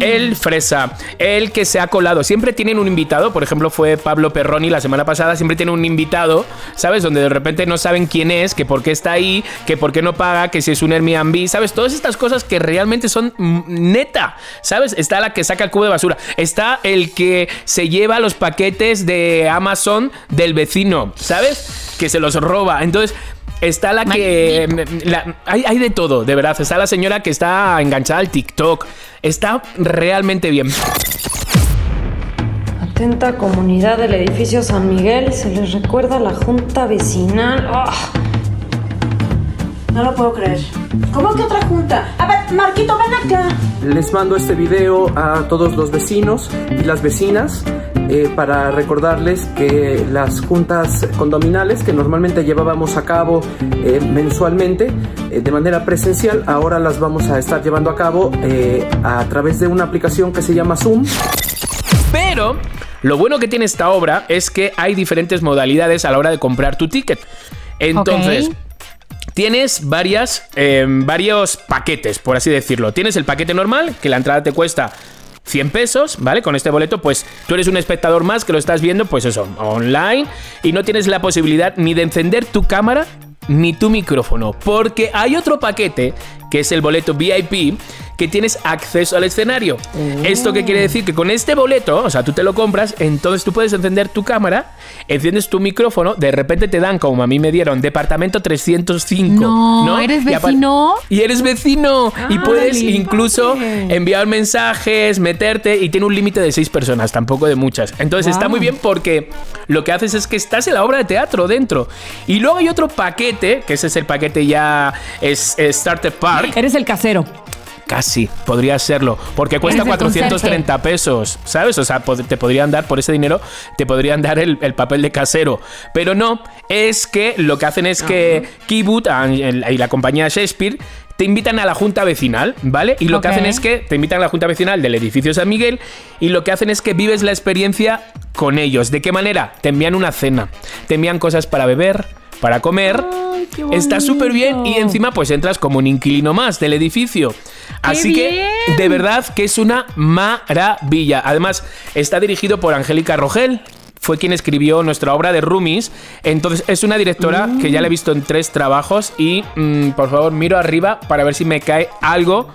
el fresa, el que se ha colado. Siempre tienen un invitado, por ejemplo, fue Pablo Perroni la semana pasada. Siempre tiene un invitado, ¿sabes? Donde de repente no saben quién es, que por qué está ahí, que por qué no paga, que si es un Airbnb, ¿sabes? Todas estas cosas que realmente son mm, neta, ¿sabes? Está la que saca el cubo de basura. Está el que se lleva los paquetes de Amazon del vecino, ¿sabes? Que se los roba. Entonces, Está la que. la- hay, hay de todo, de verdad. Está la señora que está enganchada al TikTok. Está realmente bien. Atenta comunidad del edificio San Miguel, se les recuerda la junta vecinal. ¡Ah! No lo puedo creer. ¿Cómo que otra junta? A ver, Marquito, ven acá. Les mando este video a todos los vecinos y las vecinas eh, para recordarles que las juntas condominales que normalmente llevábamos a cabo eh, mensualmente eh, de manera presencial, ahora las vamos a estar llevando a cabo eh, a través de una aplicación que se llama Zoom. Pero lo bueno que tiene esta obra es que hay diferentes modalidades a la hora de comprar tu ticket. Entonces. Tienes eh, varios paquetes, por así decirlo. Tienes el paquete normal, que la entrada te cuesta 100 pesos, ¿vale? Con este boleto, pues tú eres un espectador más que lo estás viendo, pues eso, online, y no tienes la posibilidad ni de encender tu cámara ni tu micrófono, porque hay otro paquete, que es el boleto VIP, que tienes acceso al escenario. ¿Esto qué quiere decir? Que con este boleto, o sea, tú te lo compras, entonces tú puedes encender tu cámara, enciendes tu micrófono, de repente te dan, como a mí me dieron, departamento 305. No, ¿eres Y apa- vecino? y eres vecino. y Ah, puedes dale, incluso enviar mensajes, meterte y tiene un límite de seis personas, tampoco de muchas. Entonces está muy bien porque lo que haces es que estás en la obra de teatro dentro. Y luego hay otro paquete, que ese es el paquete ya es, es Starter Park. Eres el casero. Casi, podría serlo. Porque cuesta Eres el 430 pesos, ¿sabes? O sea, te podrían dar, por ese dinero, te podrían dar el, el papel de casero. Pero no, es que lo que hacen es que Kibut y la compañía Shakespeare te invitan a la junta vecinal, ¿vale? Y lo que hacen es que te invitan a la junta vecinal del edificio San Miguel y lo que hacen es que vives la experiencia con ellos. ¿De qué manera? Te envían una cena, te envían cosas para beber, para comer. Ay, Está súper bien y encima pues entras como un inquilino más del edificio. Así que de verdad que es una maravilla. Además está dirigido por Angélica Rogel. Fue quien escribió nuestra obra de Roomies. Entonces es una directora que ya la he visto en tres trabajos y mm, por favor miro arriba para ver si me cae algo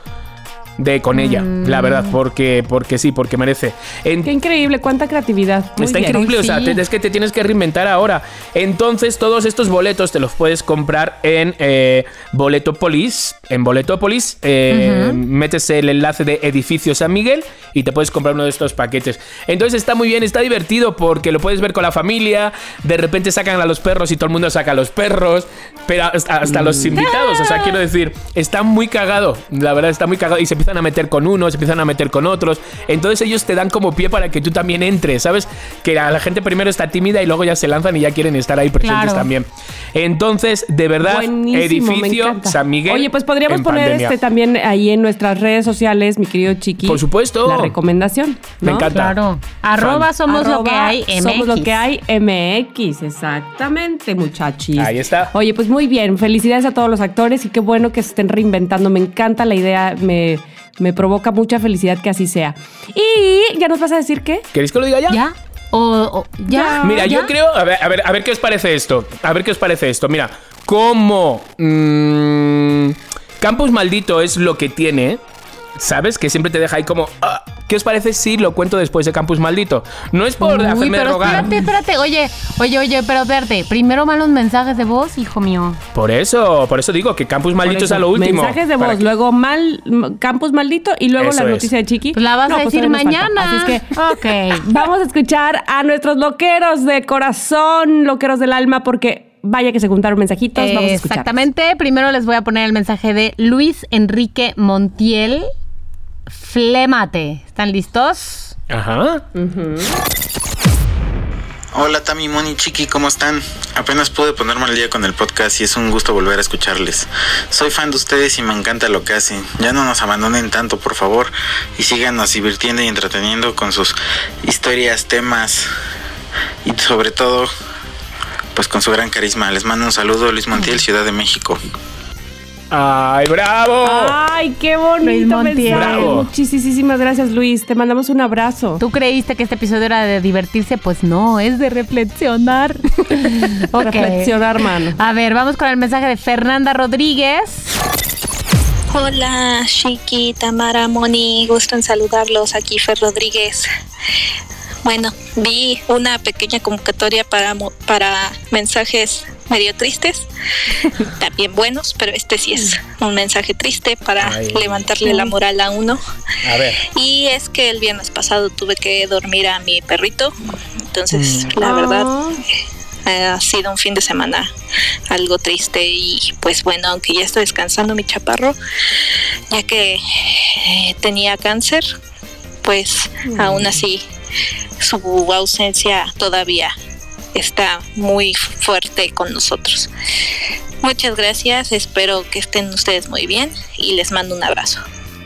de con ella. La verdad, porque, porque sí, porque merece. En- Qué increíble, cuánta creatividad. Muy Está bien. increíble, o sea, te- es que te tienes que reinventar ahora. Entonces, todos estos boletos te los puedes comprar en eh, Boletopolis. En Boletopolis eh, metes el enlace de Edificio San Miguel y te puedes comprar uno de estos paquetes. Entonces está muy bien, está divertido porque lo puedes ver con la familia. De repente sacan a los perros y todo el mundo saca a los perros, pero hasta, hasta los invitados. O sea, quiero decir, está muy cagado. La verdad, está muy cagado. Y se empiezan a meter con unos, se empiezan a meter con otros. Entonces ellos te dan como pie para que tú también entres, ¿sabes? Que a la gente primero está tímida y luego ya se lanzan y ya quieren estar ahí presentes Claro. también. Entonces, de verdad, Buenísimo, edificio. San Miguel. Oye, pues podríamos en poner pandemia. este también ahí en nuestras redes sociales, mi querido Chiqui. Por supuesto. La recomendación. Me encanta. Claro. Arroba somos lo que hay. MX. Somos lo que hay MX, exactamente, muchachis. Ahí está. Oye, pues muy bien, felicidades a todos los actores y qué bueno que se estén reinventando. Me encanta la idea, me, me provoca mucha felicidad que así sea. Y ya nos vas a decir qué. ¿Queréis que lo diga ya? ¿Ya? ¿O, o- ya? Mira, ¿Ya? yo creo. A ver, a ver, a ver qué os parece esto. A ver qué os parece esto. Mira, como. mm, Campus Maldito es lo que tiene. ¿Sabes? Que siempre te deja ahí como. ah, ¿Qué os parece si lo cuento después de Campus Maldito? No es por Uy, hacerme pero rogar. espérate, espérate. Oye, oye, oye, pero espérate. Primero van los mensajes de voz, hijo mío. Por eso, por eso digo que Campus Maldito es a lo último. Mensajes de voz, que- luego mal, Campus Maldito y luego Eso la es. noticia de Chiqui. Pues la vas No, a pues decir mañana. Así es que <laughs> Ok. vamos a escuchar a nuestros loqueros de corazón, loqueros del alma, porque vaya que se juntaron mensajitos. Vamos a escuchar. Exactamente. Primero les voy a poner el mensaje de Luis Enrique Montiel. Flémate. ¿Están listos? Ajá. Hola Tami, Moni, Chiqui, ¿cómo están? Apenas pude ponerme al día con el podcast y es un gusto volver a escucharles. Soy fan de ustedes y me encanta lo que hacen. Ya no nos abandonen tanto, por favor, y síganos divirtiendo y entreteniendo con sus historias, temas y sobre todo, pues con su gran carisma. Les mando un saludo, Luis Montiel, Ciudad de México. ¡Ay, bravo! Ay, qué bonito mensaje. Bravo. Muchísimas gracias, Luis. Te mandamos un abrazo. ¿Tú creíste que este episodio era de divertirse? Pues no, es de reflexionar. <laughs> Reflexionar, hermano. A ver, vamos con el mensaje de Fernanda Rodríguez. Hola, Shiki, Tamara, Moni, gusto en saludarlos. Aquí Fer Rodríguez. Bueno, vi una pequeña convocatoria para, para mensajes medio tristes, <laughs> también buenos, pero este sí es un mensaje triste para levantarle la moral a uno. A ver. Y es que el viernes pasado tuve que dormir a mi perrito, entonces la verdad ah. ha sido un fin de semana algo triste y pues bueno, aunque ya está descansando mi chaparro, ya que eh, tenía cáncer, pues aún así su ausencia todavía está muy fuerte con nosotros. Muchas gracias, espero que estén ustedes muy bien y les mando un abrazo.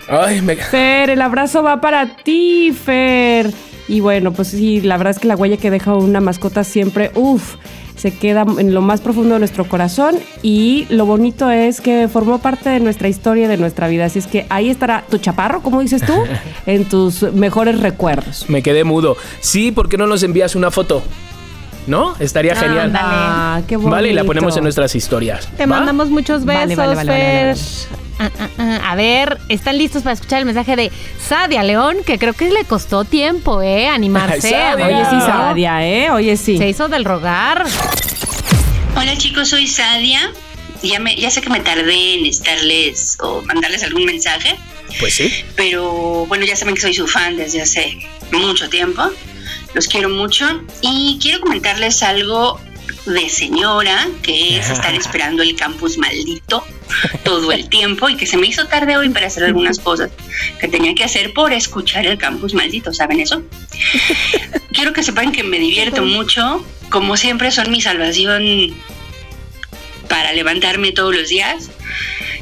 Ay, Fer, el abrazo va para ti, Fer. Y bueno, pues sí, la verdad es que la huella que deja una mascota siempre, uff, se queda en lo más profundo de nuestro corazón y lo bonito es que formó parte de nuestra historia, de nuestra vida. Así es que ahí estará tu chaparro, como dices tú, <laughs> en tus mejores recuerdos. Me quedé mudo. Sí, ¿por qué no nos envías una foto? ¿No? Estaría genial. Ah, qué bonito. Vale, y la ponemos en nuestras historias. Te mandamos muchos besos, Fer. Ah, ah, ah. A ver, ¿están listos para escuchar el mensaje de Sadia León? Que creo que le costó tiempo, ¿eh? Animarse. <laughs> Oye, sí, Sadia, ¿eh? Oye, sí. Se hizo del rogar. Hola, chicos, soy Sadia. Ya, me, ya sé que me tardé en estarles o mandarles algún mensaje. Pues sí. Pero bueno, ya saben que soy su fan desde hace mucho tiempo. Los quiero mucho. Y quiero comentarles algo de señora, que <laughs> es estar esperando el campus maldito todo el tiempo y que se me hizo tarde hoy para hacer algunas cosas que tenía que hacer por escuchar el campus maldito, ¿saben eso? Quiero que sepan que me divierto mucho, como siempre son mi salvación para levantarme todos los días.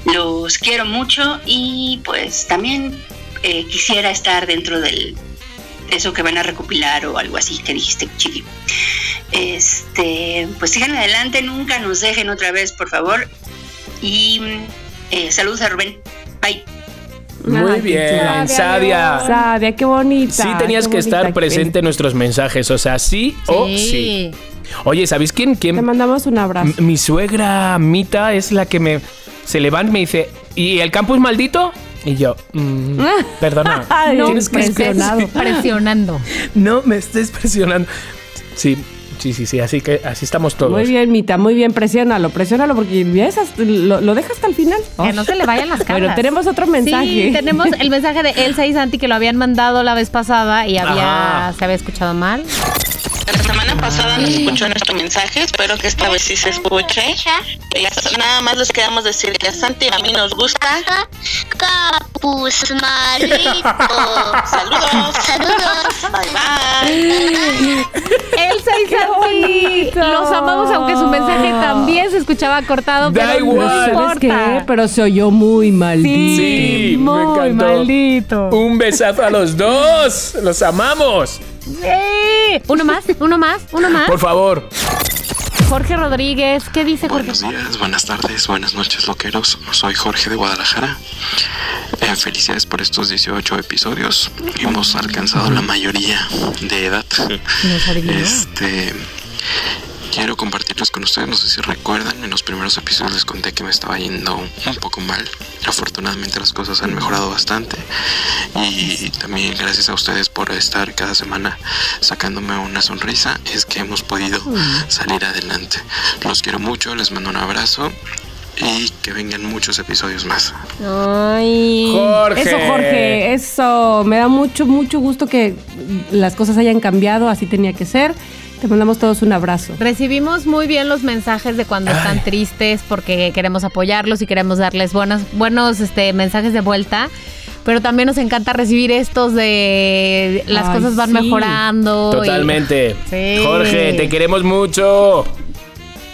Los quiero mucho y pues también eh, quisiera estar dentro del eso que van a recopilar o algo así que dijiste, chiqui. Este, pues sigan adelante, nunca nos dejen otra vez, por favor. Y eh, saludos a Rubén. Bye. Muy bien, Sadia. Sadia, qué bonita. Sí tenías que estar presente en nuestros mensajes, o sea, sí, o sí. Oye, ¿sabéis quién, quién? Te mandamos un abrazo. mi suegra Mita es la que me se levanta y me dice, ¿y el campus maldito? Y yo, mm, perdona, <laughs> no, tienes que presionado. presionando. No me estés presionando. Sí, Sí, sí, sí, así que así estamos todos. Muy bien, Mita, muy bien, presiónalo, presiónalo porque lo, lo dejas hasta el final. Que no se le vayan las caras. Pero tenemos otro mensaje. Sí, tenemos el mensaje de Elsa y Santi que lo habían mandado la vez pasada y había se había escuchado mal. La semana pasada no escuchó nuestro mensaje, espero que esta vez sí se escuche. Nada más les queremos decir que a Santi y a mí nos gusta. Capus Marito. Saludos. Saludos. Bye bye. Elsa y Santi. Los amamos, aunque su mensaje también se escuchaba cortado. Da pero igual. No qué? Pero se oyó muy maldito. Sí, muy maldito. Un besazo a los dos. Los amamos. Sí. Uno más, uno más, uno más. Por favor. Jorge Rodríguez, ¿qué dice Jorge? Buenos días, buenas tardes, buenas noches, loqueros. Soy Jorge de Guadalajara. Eh, felicidades por estos 18 episodios. Hemos alcanzado la mayoría de edad. Este quiero compartirlos con ustedes. No sé si recuerdan, en los primeros episodios les conté que me estaba yendo un poco mal. Afortunadamente las cosas han mejorado bastante. Y también gracias a ustedes por estar cada semana sacándome una sonrisa. Es que hemos podido salir adelante. Los quiero mucho, les mando un abrazo y que vengan muchos episodios más. Ay, Jorge. Eso, Jorge, eso. Me da mucho, mucho gusto que las cosas hayan cambiado, así tenía que ser. Te mandamos todos un abrazo. Recibimos muy bien los mensajes de cuando están tristes porque queremos apoyarlos y queremos darles buenos, buenos este, mensajes de vuelta. Pero también nos encanta recibir estos de las cosas van mejorando. Totalmente. Jorge, te queremos mucho.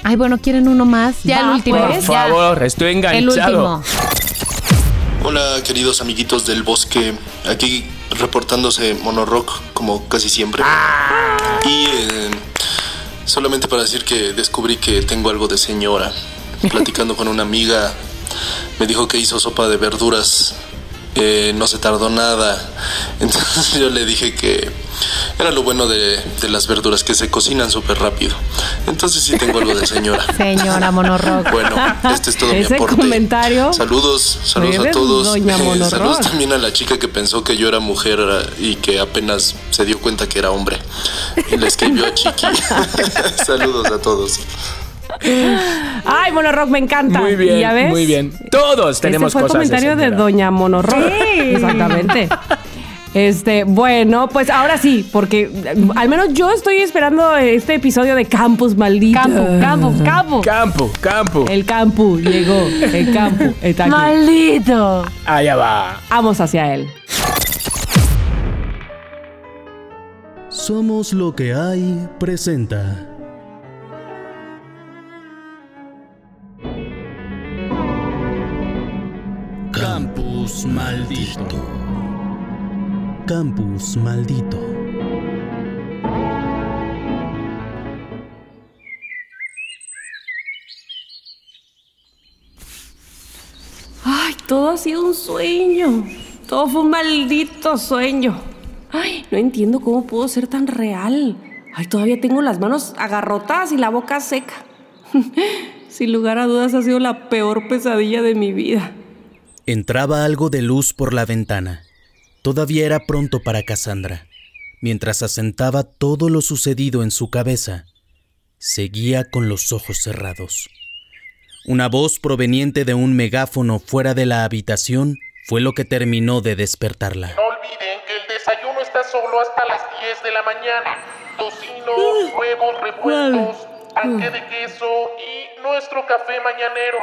Ay, bueno, ¿quieren uno más? Ya el último. Por favor, estoy enganchado. El último. Hola, queridos amiguitos del bosque. Aquí reportándose Monorock como casi siempre. Y eh, solamente para decir que descubrí que tengo algo de señora. <laughs> Platicando con una amiga, me dijo que hizo sopa de verduras. Eh, no se tardó nada. <laughs> Entonces yo le dije que Era lo bueno de, de las verduras que se cocinan súper rápido. Entonces sí tengo algo de señora. <laughs> Señora Monorock. Bueno, este es todo mi <laughs> Ese aporte. comentario. Saludos, saludos a todos. Eh, saludos también a la chica que pensó que yo era mujer eh, y que apenas se dio cuenta que era hombre. Y le escribió a Chiqui. saludos a todos. <laughs> Ay, Monorock, me encanta. Muy ¿Y bien, ya ves? muy bien. Todos tenemos Ese fue el cosas comentario de. Doña Monorock. Exactamente. Este, bueno, pues ahora sí, porque eh, al menos yo estoy esperando este episodio de Campus Maldito. Campo, campo, campo. Campo, campo. El campo llegó, el campo está aquí. Maldito. Allá va. Vamos hacia él. Somos lo que hay presenta. Maldito. Campus maldito. Ay, todo ha sido un sueño. Todo fue un maldito sueño. Ay, no entiendo cómo pudo ser tan real. Ay, todavía tengo las manos agarrotadas y la boca seca. <laughs> Sin lugar a dudas ha sido la peor pesadilla de mi vida. Entraba algo de luz por la ventana. Todavía era pronto para Cassandra. Mientras asentaba todo lo sucedido en su cabeza, seguía con los ojos cerrados. Una voz proveniente de un megáfono fuera de la habitación fue lo que terminó de despertarla. No olviden que el desayuno está solo hasta las 10 de la mañana. Tocino, huevos revueltos, panque de queso y nuestro café mañanero.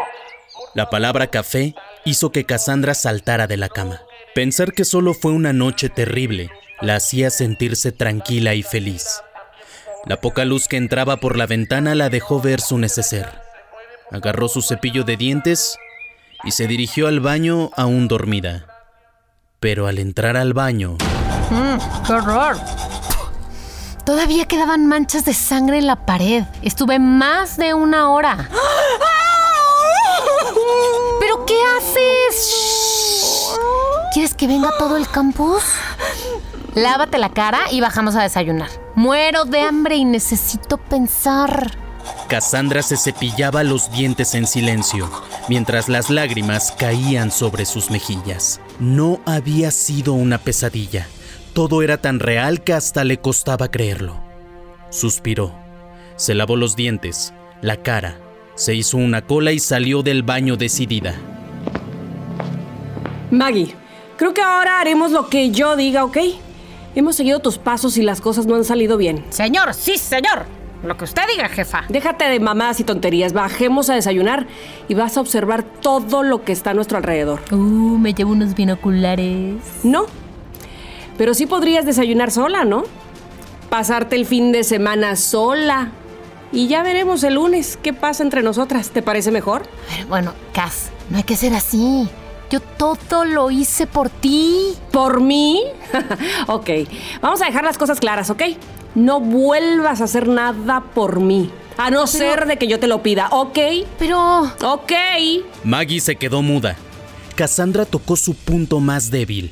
La palabra café hizo que Cassandra saltara de la cama. Pensar que solo fue una noche terrible la hacía sentirse tranquila y feliz. La poca luz que entraba por la ventana la dejó ver su neceser. Agarró su cepillo de dientes y se dirigió al baño aún dormida. Pero al entrar al baño, Mm, ¡Qué horror! Todavía quedaban manchas de sangre en la pared. Estuve más de una hora. ¿Pero <gasps> qué haces? ¿Quieres que venga todo el campus? Lávate la cara y bajamos a desayunar. Muero de hambre y necesito pensar. Cassandra se cepillaba los dientes en silencio, mientras las lágrimas caían sobre sus mejillas. No había sido una pesadilla. Todo era tan real que hasta le costaba creerlo. Suspiró. Se lavó los dientes, la cara, se hizo una cola y salió del baño decidida. Maggie, creo que ahora haremos lo que yo diga, ¿ok? Hemos seguido tus pasos y las cosas no han salido bien. Señor, sí, señor. Lo que usted diga, jefa. Déjate de mamadas y tonterías. Bajemos a desayunar y vas a observar todo lo que está a nuestro alrededor. Uh, me llevo unos binoculares. No. Pero sí podrías desayunar sola, ¿no? Pasarte el fin de semana sola. Y ya veremos el lunes qué pasa entre nosotras. ¿Te parece mejor? Bueno, Cass, no hay que ser así. Yo todo lo hice por ti. ¿Por mí? <laughs> ok. Vamos a dejar las cosas claras, ¿ok? No vuelvas a hacer nada por mí. A no ser de que yo te lo pida, ¿ok? Pero... Ok. Maggie se quedó muda. Cassandra tocó su punto más débil.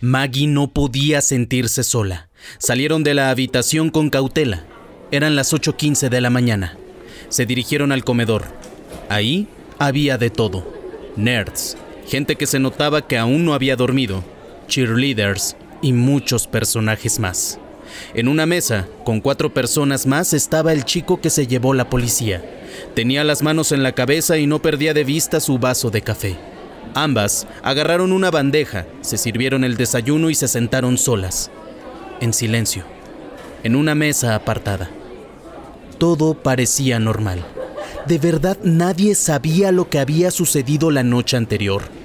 Maggie no podía sentirse sola. Salieron de la habitación con cautela. Eran las 8.15 de la mañana. Se dirigieron al comedor. Ahí había de todo. Nerds, gente que se notaba que aún no había dormido, cheerleaders y muchos personajes más. En una mesa, con cuatro personas más, estaba el chico que se llevó la policía. Tenía las manos en la cabeza y no perdía de vista su vaso de café. Ambas agarraron una bandeja, se sirvieron el desayuno y se sentaron solas, en silencio, en una mesa apartada. Todo parecía normal. De verdad nadie sabía lo que había sucedido la noche anterior.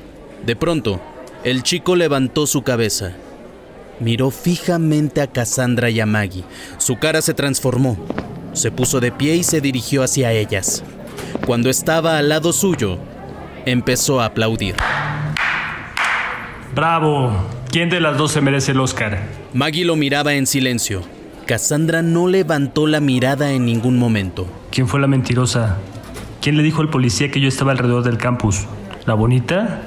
De pronto, el chico levantó su cabeza. Miró fijamente a Cassandra y a Maggie. Su cara se transformó. Se puso de pie y se dirigió hacia ellas. Cuando estaba al lado suyo, empezó a aplaudir. Bravo. ¿Quién de las dos se merece el Oscar? Maggie lo miraba en silencio. Cassandra no levantó la mirada en ningún momento. ¿Quién fue la mentirosa? ¿Quién le dijo al policía que yo estaba alrededor del campus? ¿La bonita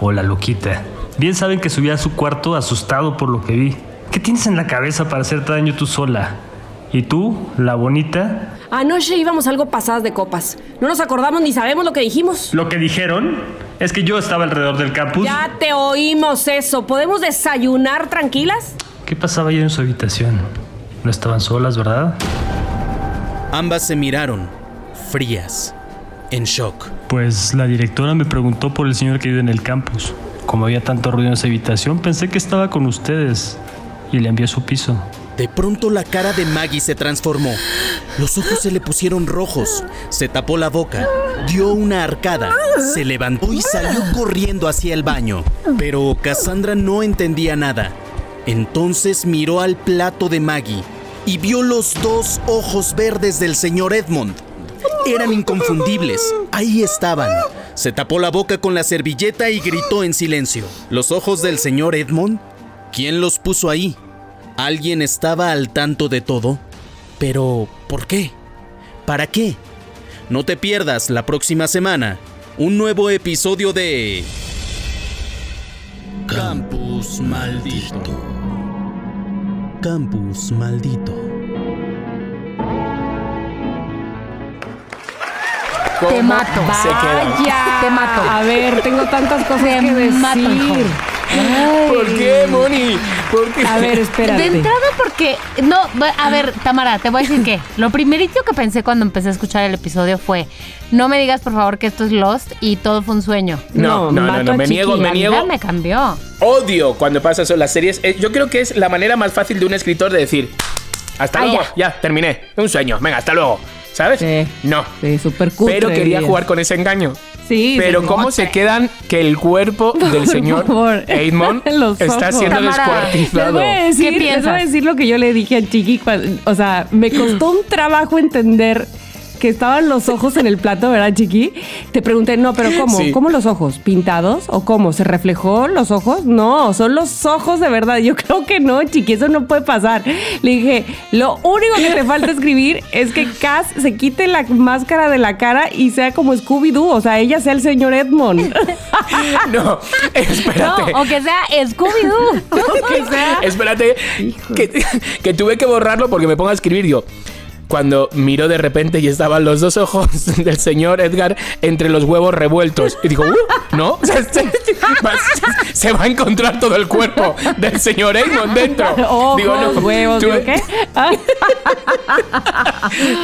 o la loquita? Bien saben que subí a su cuarto asustado por lo que vi. ¿Qué tienes en la cabeza para hacerte daño tú sola? ¿Y tú, la bonita? Anoche íbamos algo pasadas de copas. No nos acordamos ni sabemos lo que dijimos. Lo que dijeron es que yo estaba alrededor del campus. Ya te oímos eso. ¿Podemos desayunar tranquilas? ¿Qué pasaba allá en su habitación? No estaban solas, ¿verdad? Ambas se miraron, frías, en shock. Pues la directora me preguntó por el señor que vive en el campus. Como había tanto ruido en esa habitación, pensé que estaba con ustedes y le envié a su piso. De pronto la cara de Maggie se transformó. Los ojos se le pusieron rojos, se tapó la boca, dio una arcada, se levantó y salió corriendo hacia el baño. Pero Cassandra no entendía nada. Entonces miró al plato de Maggie y vio los dos ojos verdes del señor Edmond. Eran inconfundibles. Ahí estaban. Se tapó la boca con la servilleta y gritó en silencio. ¿Los ojos del señor Edmond? ¿Quién los puso ahí? ¿Alguien estaba al tanto de todo? Pero, ¿por qué? ¿Para qué? No te pierdas la próxima semana un nuevo episodio de... Campus Maldito. Campus Maldito. Te mato. se queda? Vaya. Te mato. A ver, tengo tantas cosas Te que decir. mato. ¿Por qué, Moni? ¿Por qué? A ver, espérate. De entrada porque, no, a ver, Tamara, te voy a decir que lo primerito que pensé cuando empecé a escuchar el episodio fue, no me digas por favor que esto es Lost y todo fue un sueño. No, no, no, no, me niego, me niego. me cambió. Odio cuando pasa eso en las series. Eh, Yo creo que es la manera más fácil de un escritor de decir, hasta Ah, luego, ya. ya. terminé. Un sueño, venga, hasta luego. ¿Sabes? Sí. No. Sí, súper cutre, Pero quería jugar con ese engaño. Sí, Pero cómo se quedan que el cuerpo <laughs> del señor <laughs> Los está siendo Tamara, Les descuartizado. voy, a decir, ¿Qué les voy a decir lo que yo le dije a Chiqui. O sea, me costó un trabajo entender que estaban los ojos en el plato, ¿verdad, Chiqui? Te pregunté, no, pero ¿cómo? Sí. ¿Cómo los ojos? ¿Pintados? ¿O cómo? ¿Se reflejó los ojos? No, son los ojos de verdad. Yo <laughs> creo que no, Chiqui, eso no puede pasar. Le dije, lo único que te falta escribir es que Cass se quite la máscara de la cara y sea como Scooby-Doo, o sea, ella sea el señor Edmond. No, <laughs> No, espérate. o que sea Scooby-Doo. <laughs> que sea Espérate, que, que tuve que borrarlo porque me pongo a escribir yo. Cuando miró de repente y estaban los dos ojos <laughs> del señor Edgar entre los huevos revueltos. Y digo, "Uh, ¿no? <laughs> Se, va- se va a encontrar todo el cuerpo del señor Eamon dentro. <laughs> Ojos, digo, no, huevos, tuve, ¿yo qué?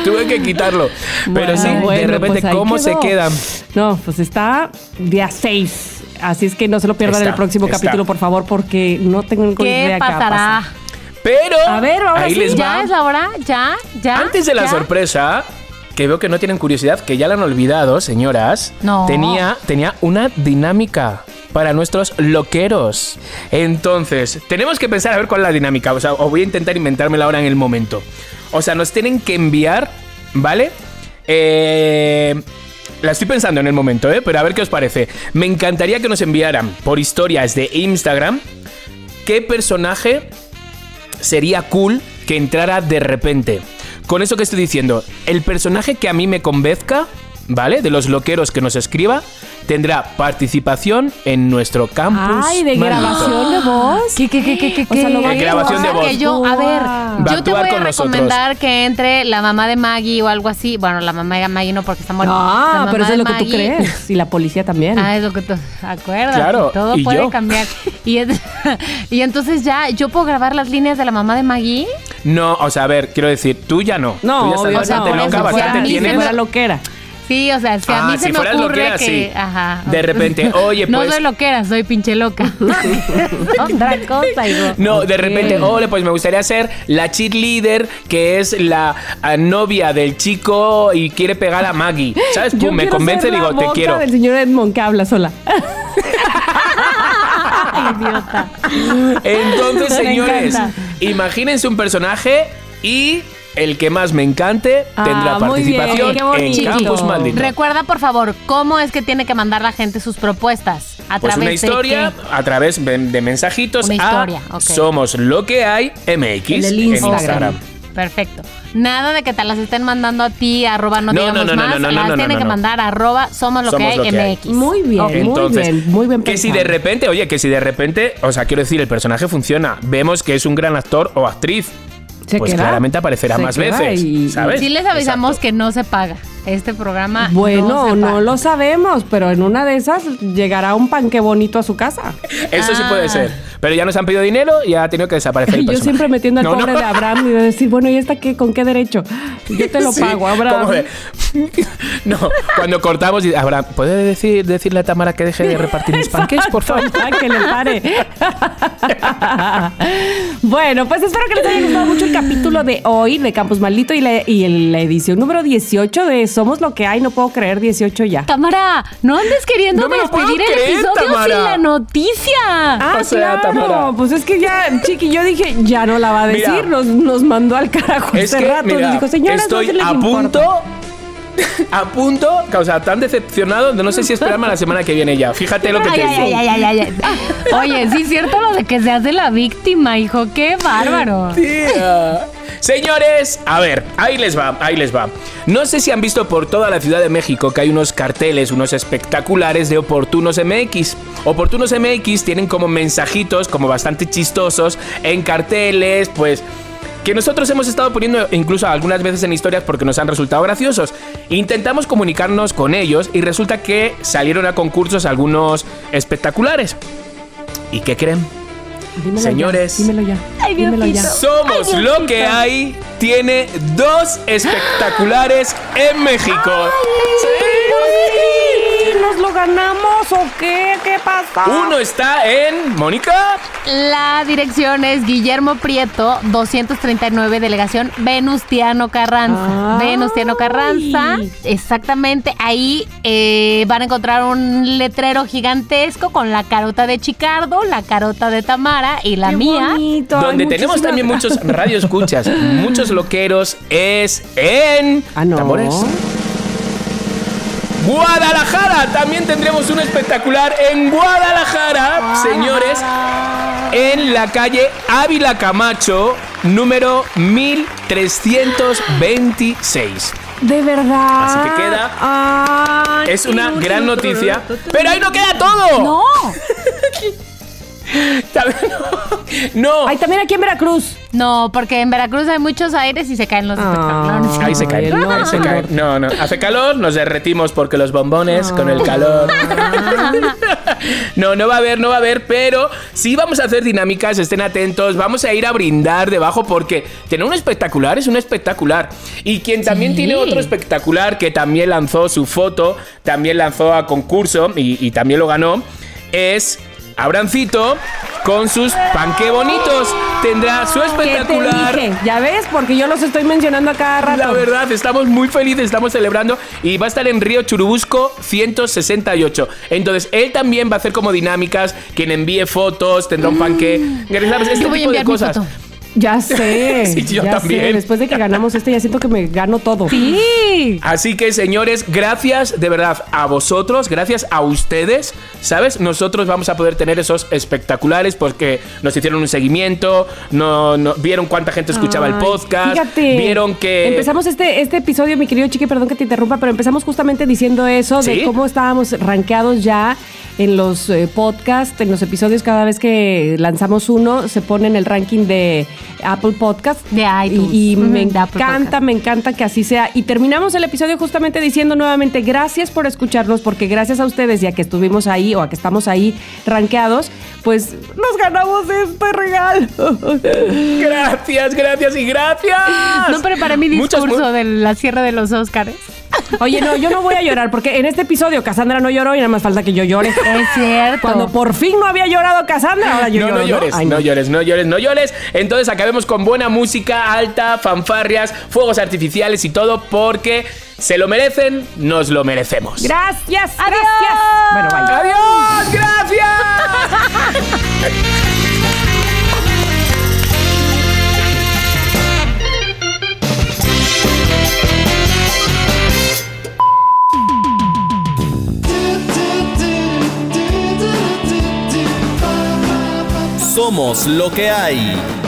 Tuve que quitarlo. Pero Bueno, sí, de bueno, repente, pues ¿cómo se quedó. quedan? No, pues está día 6. Así es que no se lo pierdan en el próximo está. capítulo, por favor, porque no tengo ninguna ¿Qué idea qué va a pasará? pasar. Pero A ver, ahora ahí sí, les va. ¿Ya es la hora? ¿Ya? ¿Ya? Antes de la ¿Ya? sorpresa, que veo que no tienen curiosidad, que ya la han olvidado, señoras. No. Tenía, tenía una dinámica para nuestros loqueros. Entonces, tenemos que pensar a ver cuál es la dinámica. O sea, os voy a intentar inventármela ahora en el momento. O sea, nos tienen que enviar, ¿vale? Eh. La estoy pensando en el momento, ¿eh? Pero a ver qué os parece. Me encantaría que nos enviaran por historias de Instagram qué personaje sería cool que entrara de repente. Con eso que estoy diciendo, el personaje que a mí me convenzca, ¿vale? De los loqueros que nos escriba, tendrá participación en nuestro campus. Ay, de grabación de voz. ¿Qué, qué, qué, qué, qué? O sea, lo De grabación de O sea, voz. que yo, a ver, Va yo te voy a con nosotros. recomendar que entre la mamá de Maggie o algo así. Bueno, la mamá de Maggie no porque está muerta. La Ah, mamá pero eso es lo que tú Maggie- crees. Y la policía también. Ah, es lo que tú acuerdas. Claro, Todo y puede yo. cambiar. <laughs> Y, es- y entonces ya, ¿yo puedo grabar las líneas de la mamá de Maggie? No, o sea, a ver, quiero decir, tú ya no. no, tú ya estás obvio, bastante no, loca, bastante si a mí se tienes. Si fuera loquera. Sí, o sea, si a Ah, mí se si me ocurre loquera, que... sí. Ajá. De repente, oye, <laughs> No pues- soy loquera, soy pinche loca. <laughs> Otra cosa, hijo. No, de repente, ole, pues me gustaría ser la cheerleader que es la ah, novia del chico y quiere pegar a Maggie. ¿Sabes? Yo Pum, me convence, la digo, te quiero. del señor Edmond que habla sola. Idiota. Entonces, Me señores, encanta. imagínense un personaje y el que más me encante tendrá Ah, bien, participación en. Campus Maldito. Recuerda, por favor, cómo es que tiene que mandar la gente sus propuestas. A Pues través una de historia qué? a través de de mensajitos Una a historia, ok. Somos lo que hay MX En el Instagram. perfecto. Nada de que te las estén mandando a ti, arroba no, No, digamos no, no, más. no, no, no, las no, tienen no, que no. mandar a arroba somos lo Somos que lo hay que hay. MX. Muy bien, Ok. muy bien, muy bien Que si pensado. de repente, oye, que si de repente, o sea, quiero decir, el personaje funciona, vemos que es un gran actor o actriz, Se pues queda. claramente aparecerá Se más veces, y- ¿sabes? Sí les avisamos que no se paga. Este programa Bueno, no, se no, paga. lo sabemos, pero en una de esas llegará un panque bonito a su casa. Eso sí Ah. puede ser. Pero ya nos han pedido dinero y ha tenido que desaparecer el Yo personaje. siempre metiendo al No, pobre no. de Abraham y de decir, bueno, ¿y esta qué? ¿Con qué derecho? Yo te lo <laughs> Sí, pago, Abraham. de- <laughs> no, cuando cortamos y Abraham, ¿puede decir, decirle a Tamara que deje de repartir mis panques, por favor? <laughs> Ah, que le pare. bueno, pues espero que les haya gustado mucho el capítulo de hoy de Campus Maldito y la, y la edición número 18 de Somos lo que hay. No puedo creer 18 ya. Tamara, no andes queriendo No me despedir el creer, episodio Tamara. sin la noticia. Ah, O sea, claro. Tamara. Pues es que ya, Chiqui, yo dije, ya no la va a decir. Mira. nos, nos mandó al carajo Es hace que, rato. mira, Nos dijo, señores, estoy no se les a importa". punto, a punto, o sea, tan decepcionado de no sé si esperarme a la semana que viene ya. Fíjate lo que Ay, te ay, digo. ay. Oye, sí es cierto lo de que se hace la víctima, hijo. Qué bárbaro. Tía. Señores, a ver, ahí les va, ahí les va. No sé si han visto por toda la Ciudad de México que hay unos carteles, unos espectaculares de Oportunos MX. Oportunos MX tienen como mensajitos, como bastante chistosos, en carteles, pues que nosotros hemos estado poniendo incluso algunas veces en historias porque nos han resultado graciosos. Intentamos comunicarnos con ellos y resulta que salieron a concursos algunos espectaculares. ¿Y qué creen? Dímelo Señores. ya, dímelo ya. Ay, dímelo ya. Somos Ay, lo que hay. Tiene dos espectaculares en México. Sí, ¿Nos lo ganamos o qué? ¿Qué pasa? Uno está en Mónica. La dirección es Guillermo Prieto, 239, delegación Venustiano Carranza. Ay. Venustiano Carranza, exactamente. Ahí eh, van a encontrar un letrero gigantesco con la carota de Chicardo, la carota de Tamara y la Qué mía. bonito. Donde tenemos también muchos radioescuchas, muchos loqueros, es en Ah, no. Tambores. Guadalajara, también tendremos un espectacular en Guadalajara, señores, en la calle Ávila Camacho, número 1326. De verdad. Así que queda- Es una gran noticia, pero ahí no queda todo. ¡No! <laughs> <laughs> No. Ay, también aquí en Veracruz. No, porque en Veracruz hay muchos aires y se caen los espectaculares. Ahí se cae. Ay, no, ahí se no. No, no. Hace calor, nos derretimos porque los bombones con el calor. No, no va a haber, no va a haber, pero sí vamos a hacer dinámicas, estén atentos, vamos a ir a brindar debajo porque tener un espectacular es un espectacular. Y quien también Sí. tiene otro espectacular que también lanzó su foto, también lanzó a concurso y, y también lo ganó, es Abrancito con sus panque bonitos. Tendrá su ¿Qué te espectacular. dije? ¿Ya ves? Porque yo los estoy mencionando a cada rato. La verdad, estamos muy felices, estamos celebrando y va a estar en Río Churubusco 168. Entonces, él también va a hacer como dinámicas, quien envíe fotos, tendrá un panque, ¿sabes? Este Yo voy a tipo de mi cosas. foto. Ya <laughs> sé. Sí, yo ya también. sé. Después de que ganamos este, ya siento que me gano todo. Sí. Así que, señores, gracias de verdad a vosotros, gracias a ustedes, ¿sabes? Nosotros vamos a poder tener esos espectaculares porque nos hicieron un seguimiento, no, no- vieron cuánta gente escuchaba el podcast, Fíjate. vieron que... Empezamos este, este episodio, mi querido Chiqui, perdón que te interrumpa, pero empezamos justamente diciendo eso, ¿Sí? de cómo estábamos rankeados ya en los eh, podcasts, en los episodios, cada vez que lanzamos uno, se pone en el ranking de Apple Podcast. De iTunes. Y, y me encanta, me encanta que así sea. Y terminamos el episodio justamente diciendo nuevamente gracias por escucharnos, porque gracias a ustedes, ya que estuvimos ahí o a que estamos ahí rankeados, pues nos ganamos este regalo. <laughs> Gracias, gracias y gracias. No preparé mi Muchas discurso de la cierre de los Óscares. Oye, no, yo no voy a llorar porque en este episodio Cassandra no lloró y nada más falta que yo llore. Es cierto. Cuando por fin no había llorado Cassandra, ahora yo no, lloro. no llores, Ay, no llores, no llores, no llores. Entonces acabemos con buena música, alta, fanfarrias, fuegos artificiales y todo porque se lo merecen, nos lo merecemos. Gracias, gracias. Bueno, vaya. ¡Adiós! ¡Gracias! <laughs> Somos lo que hay.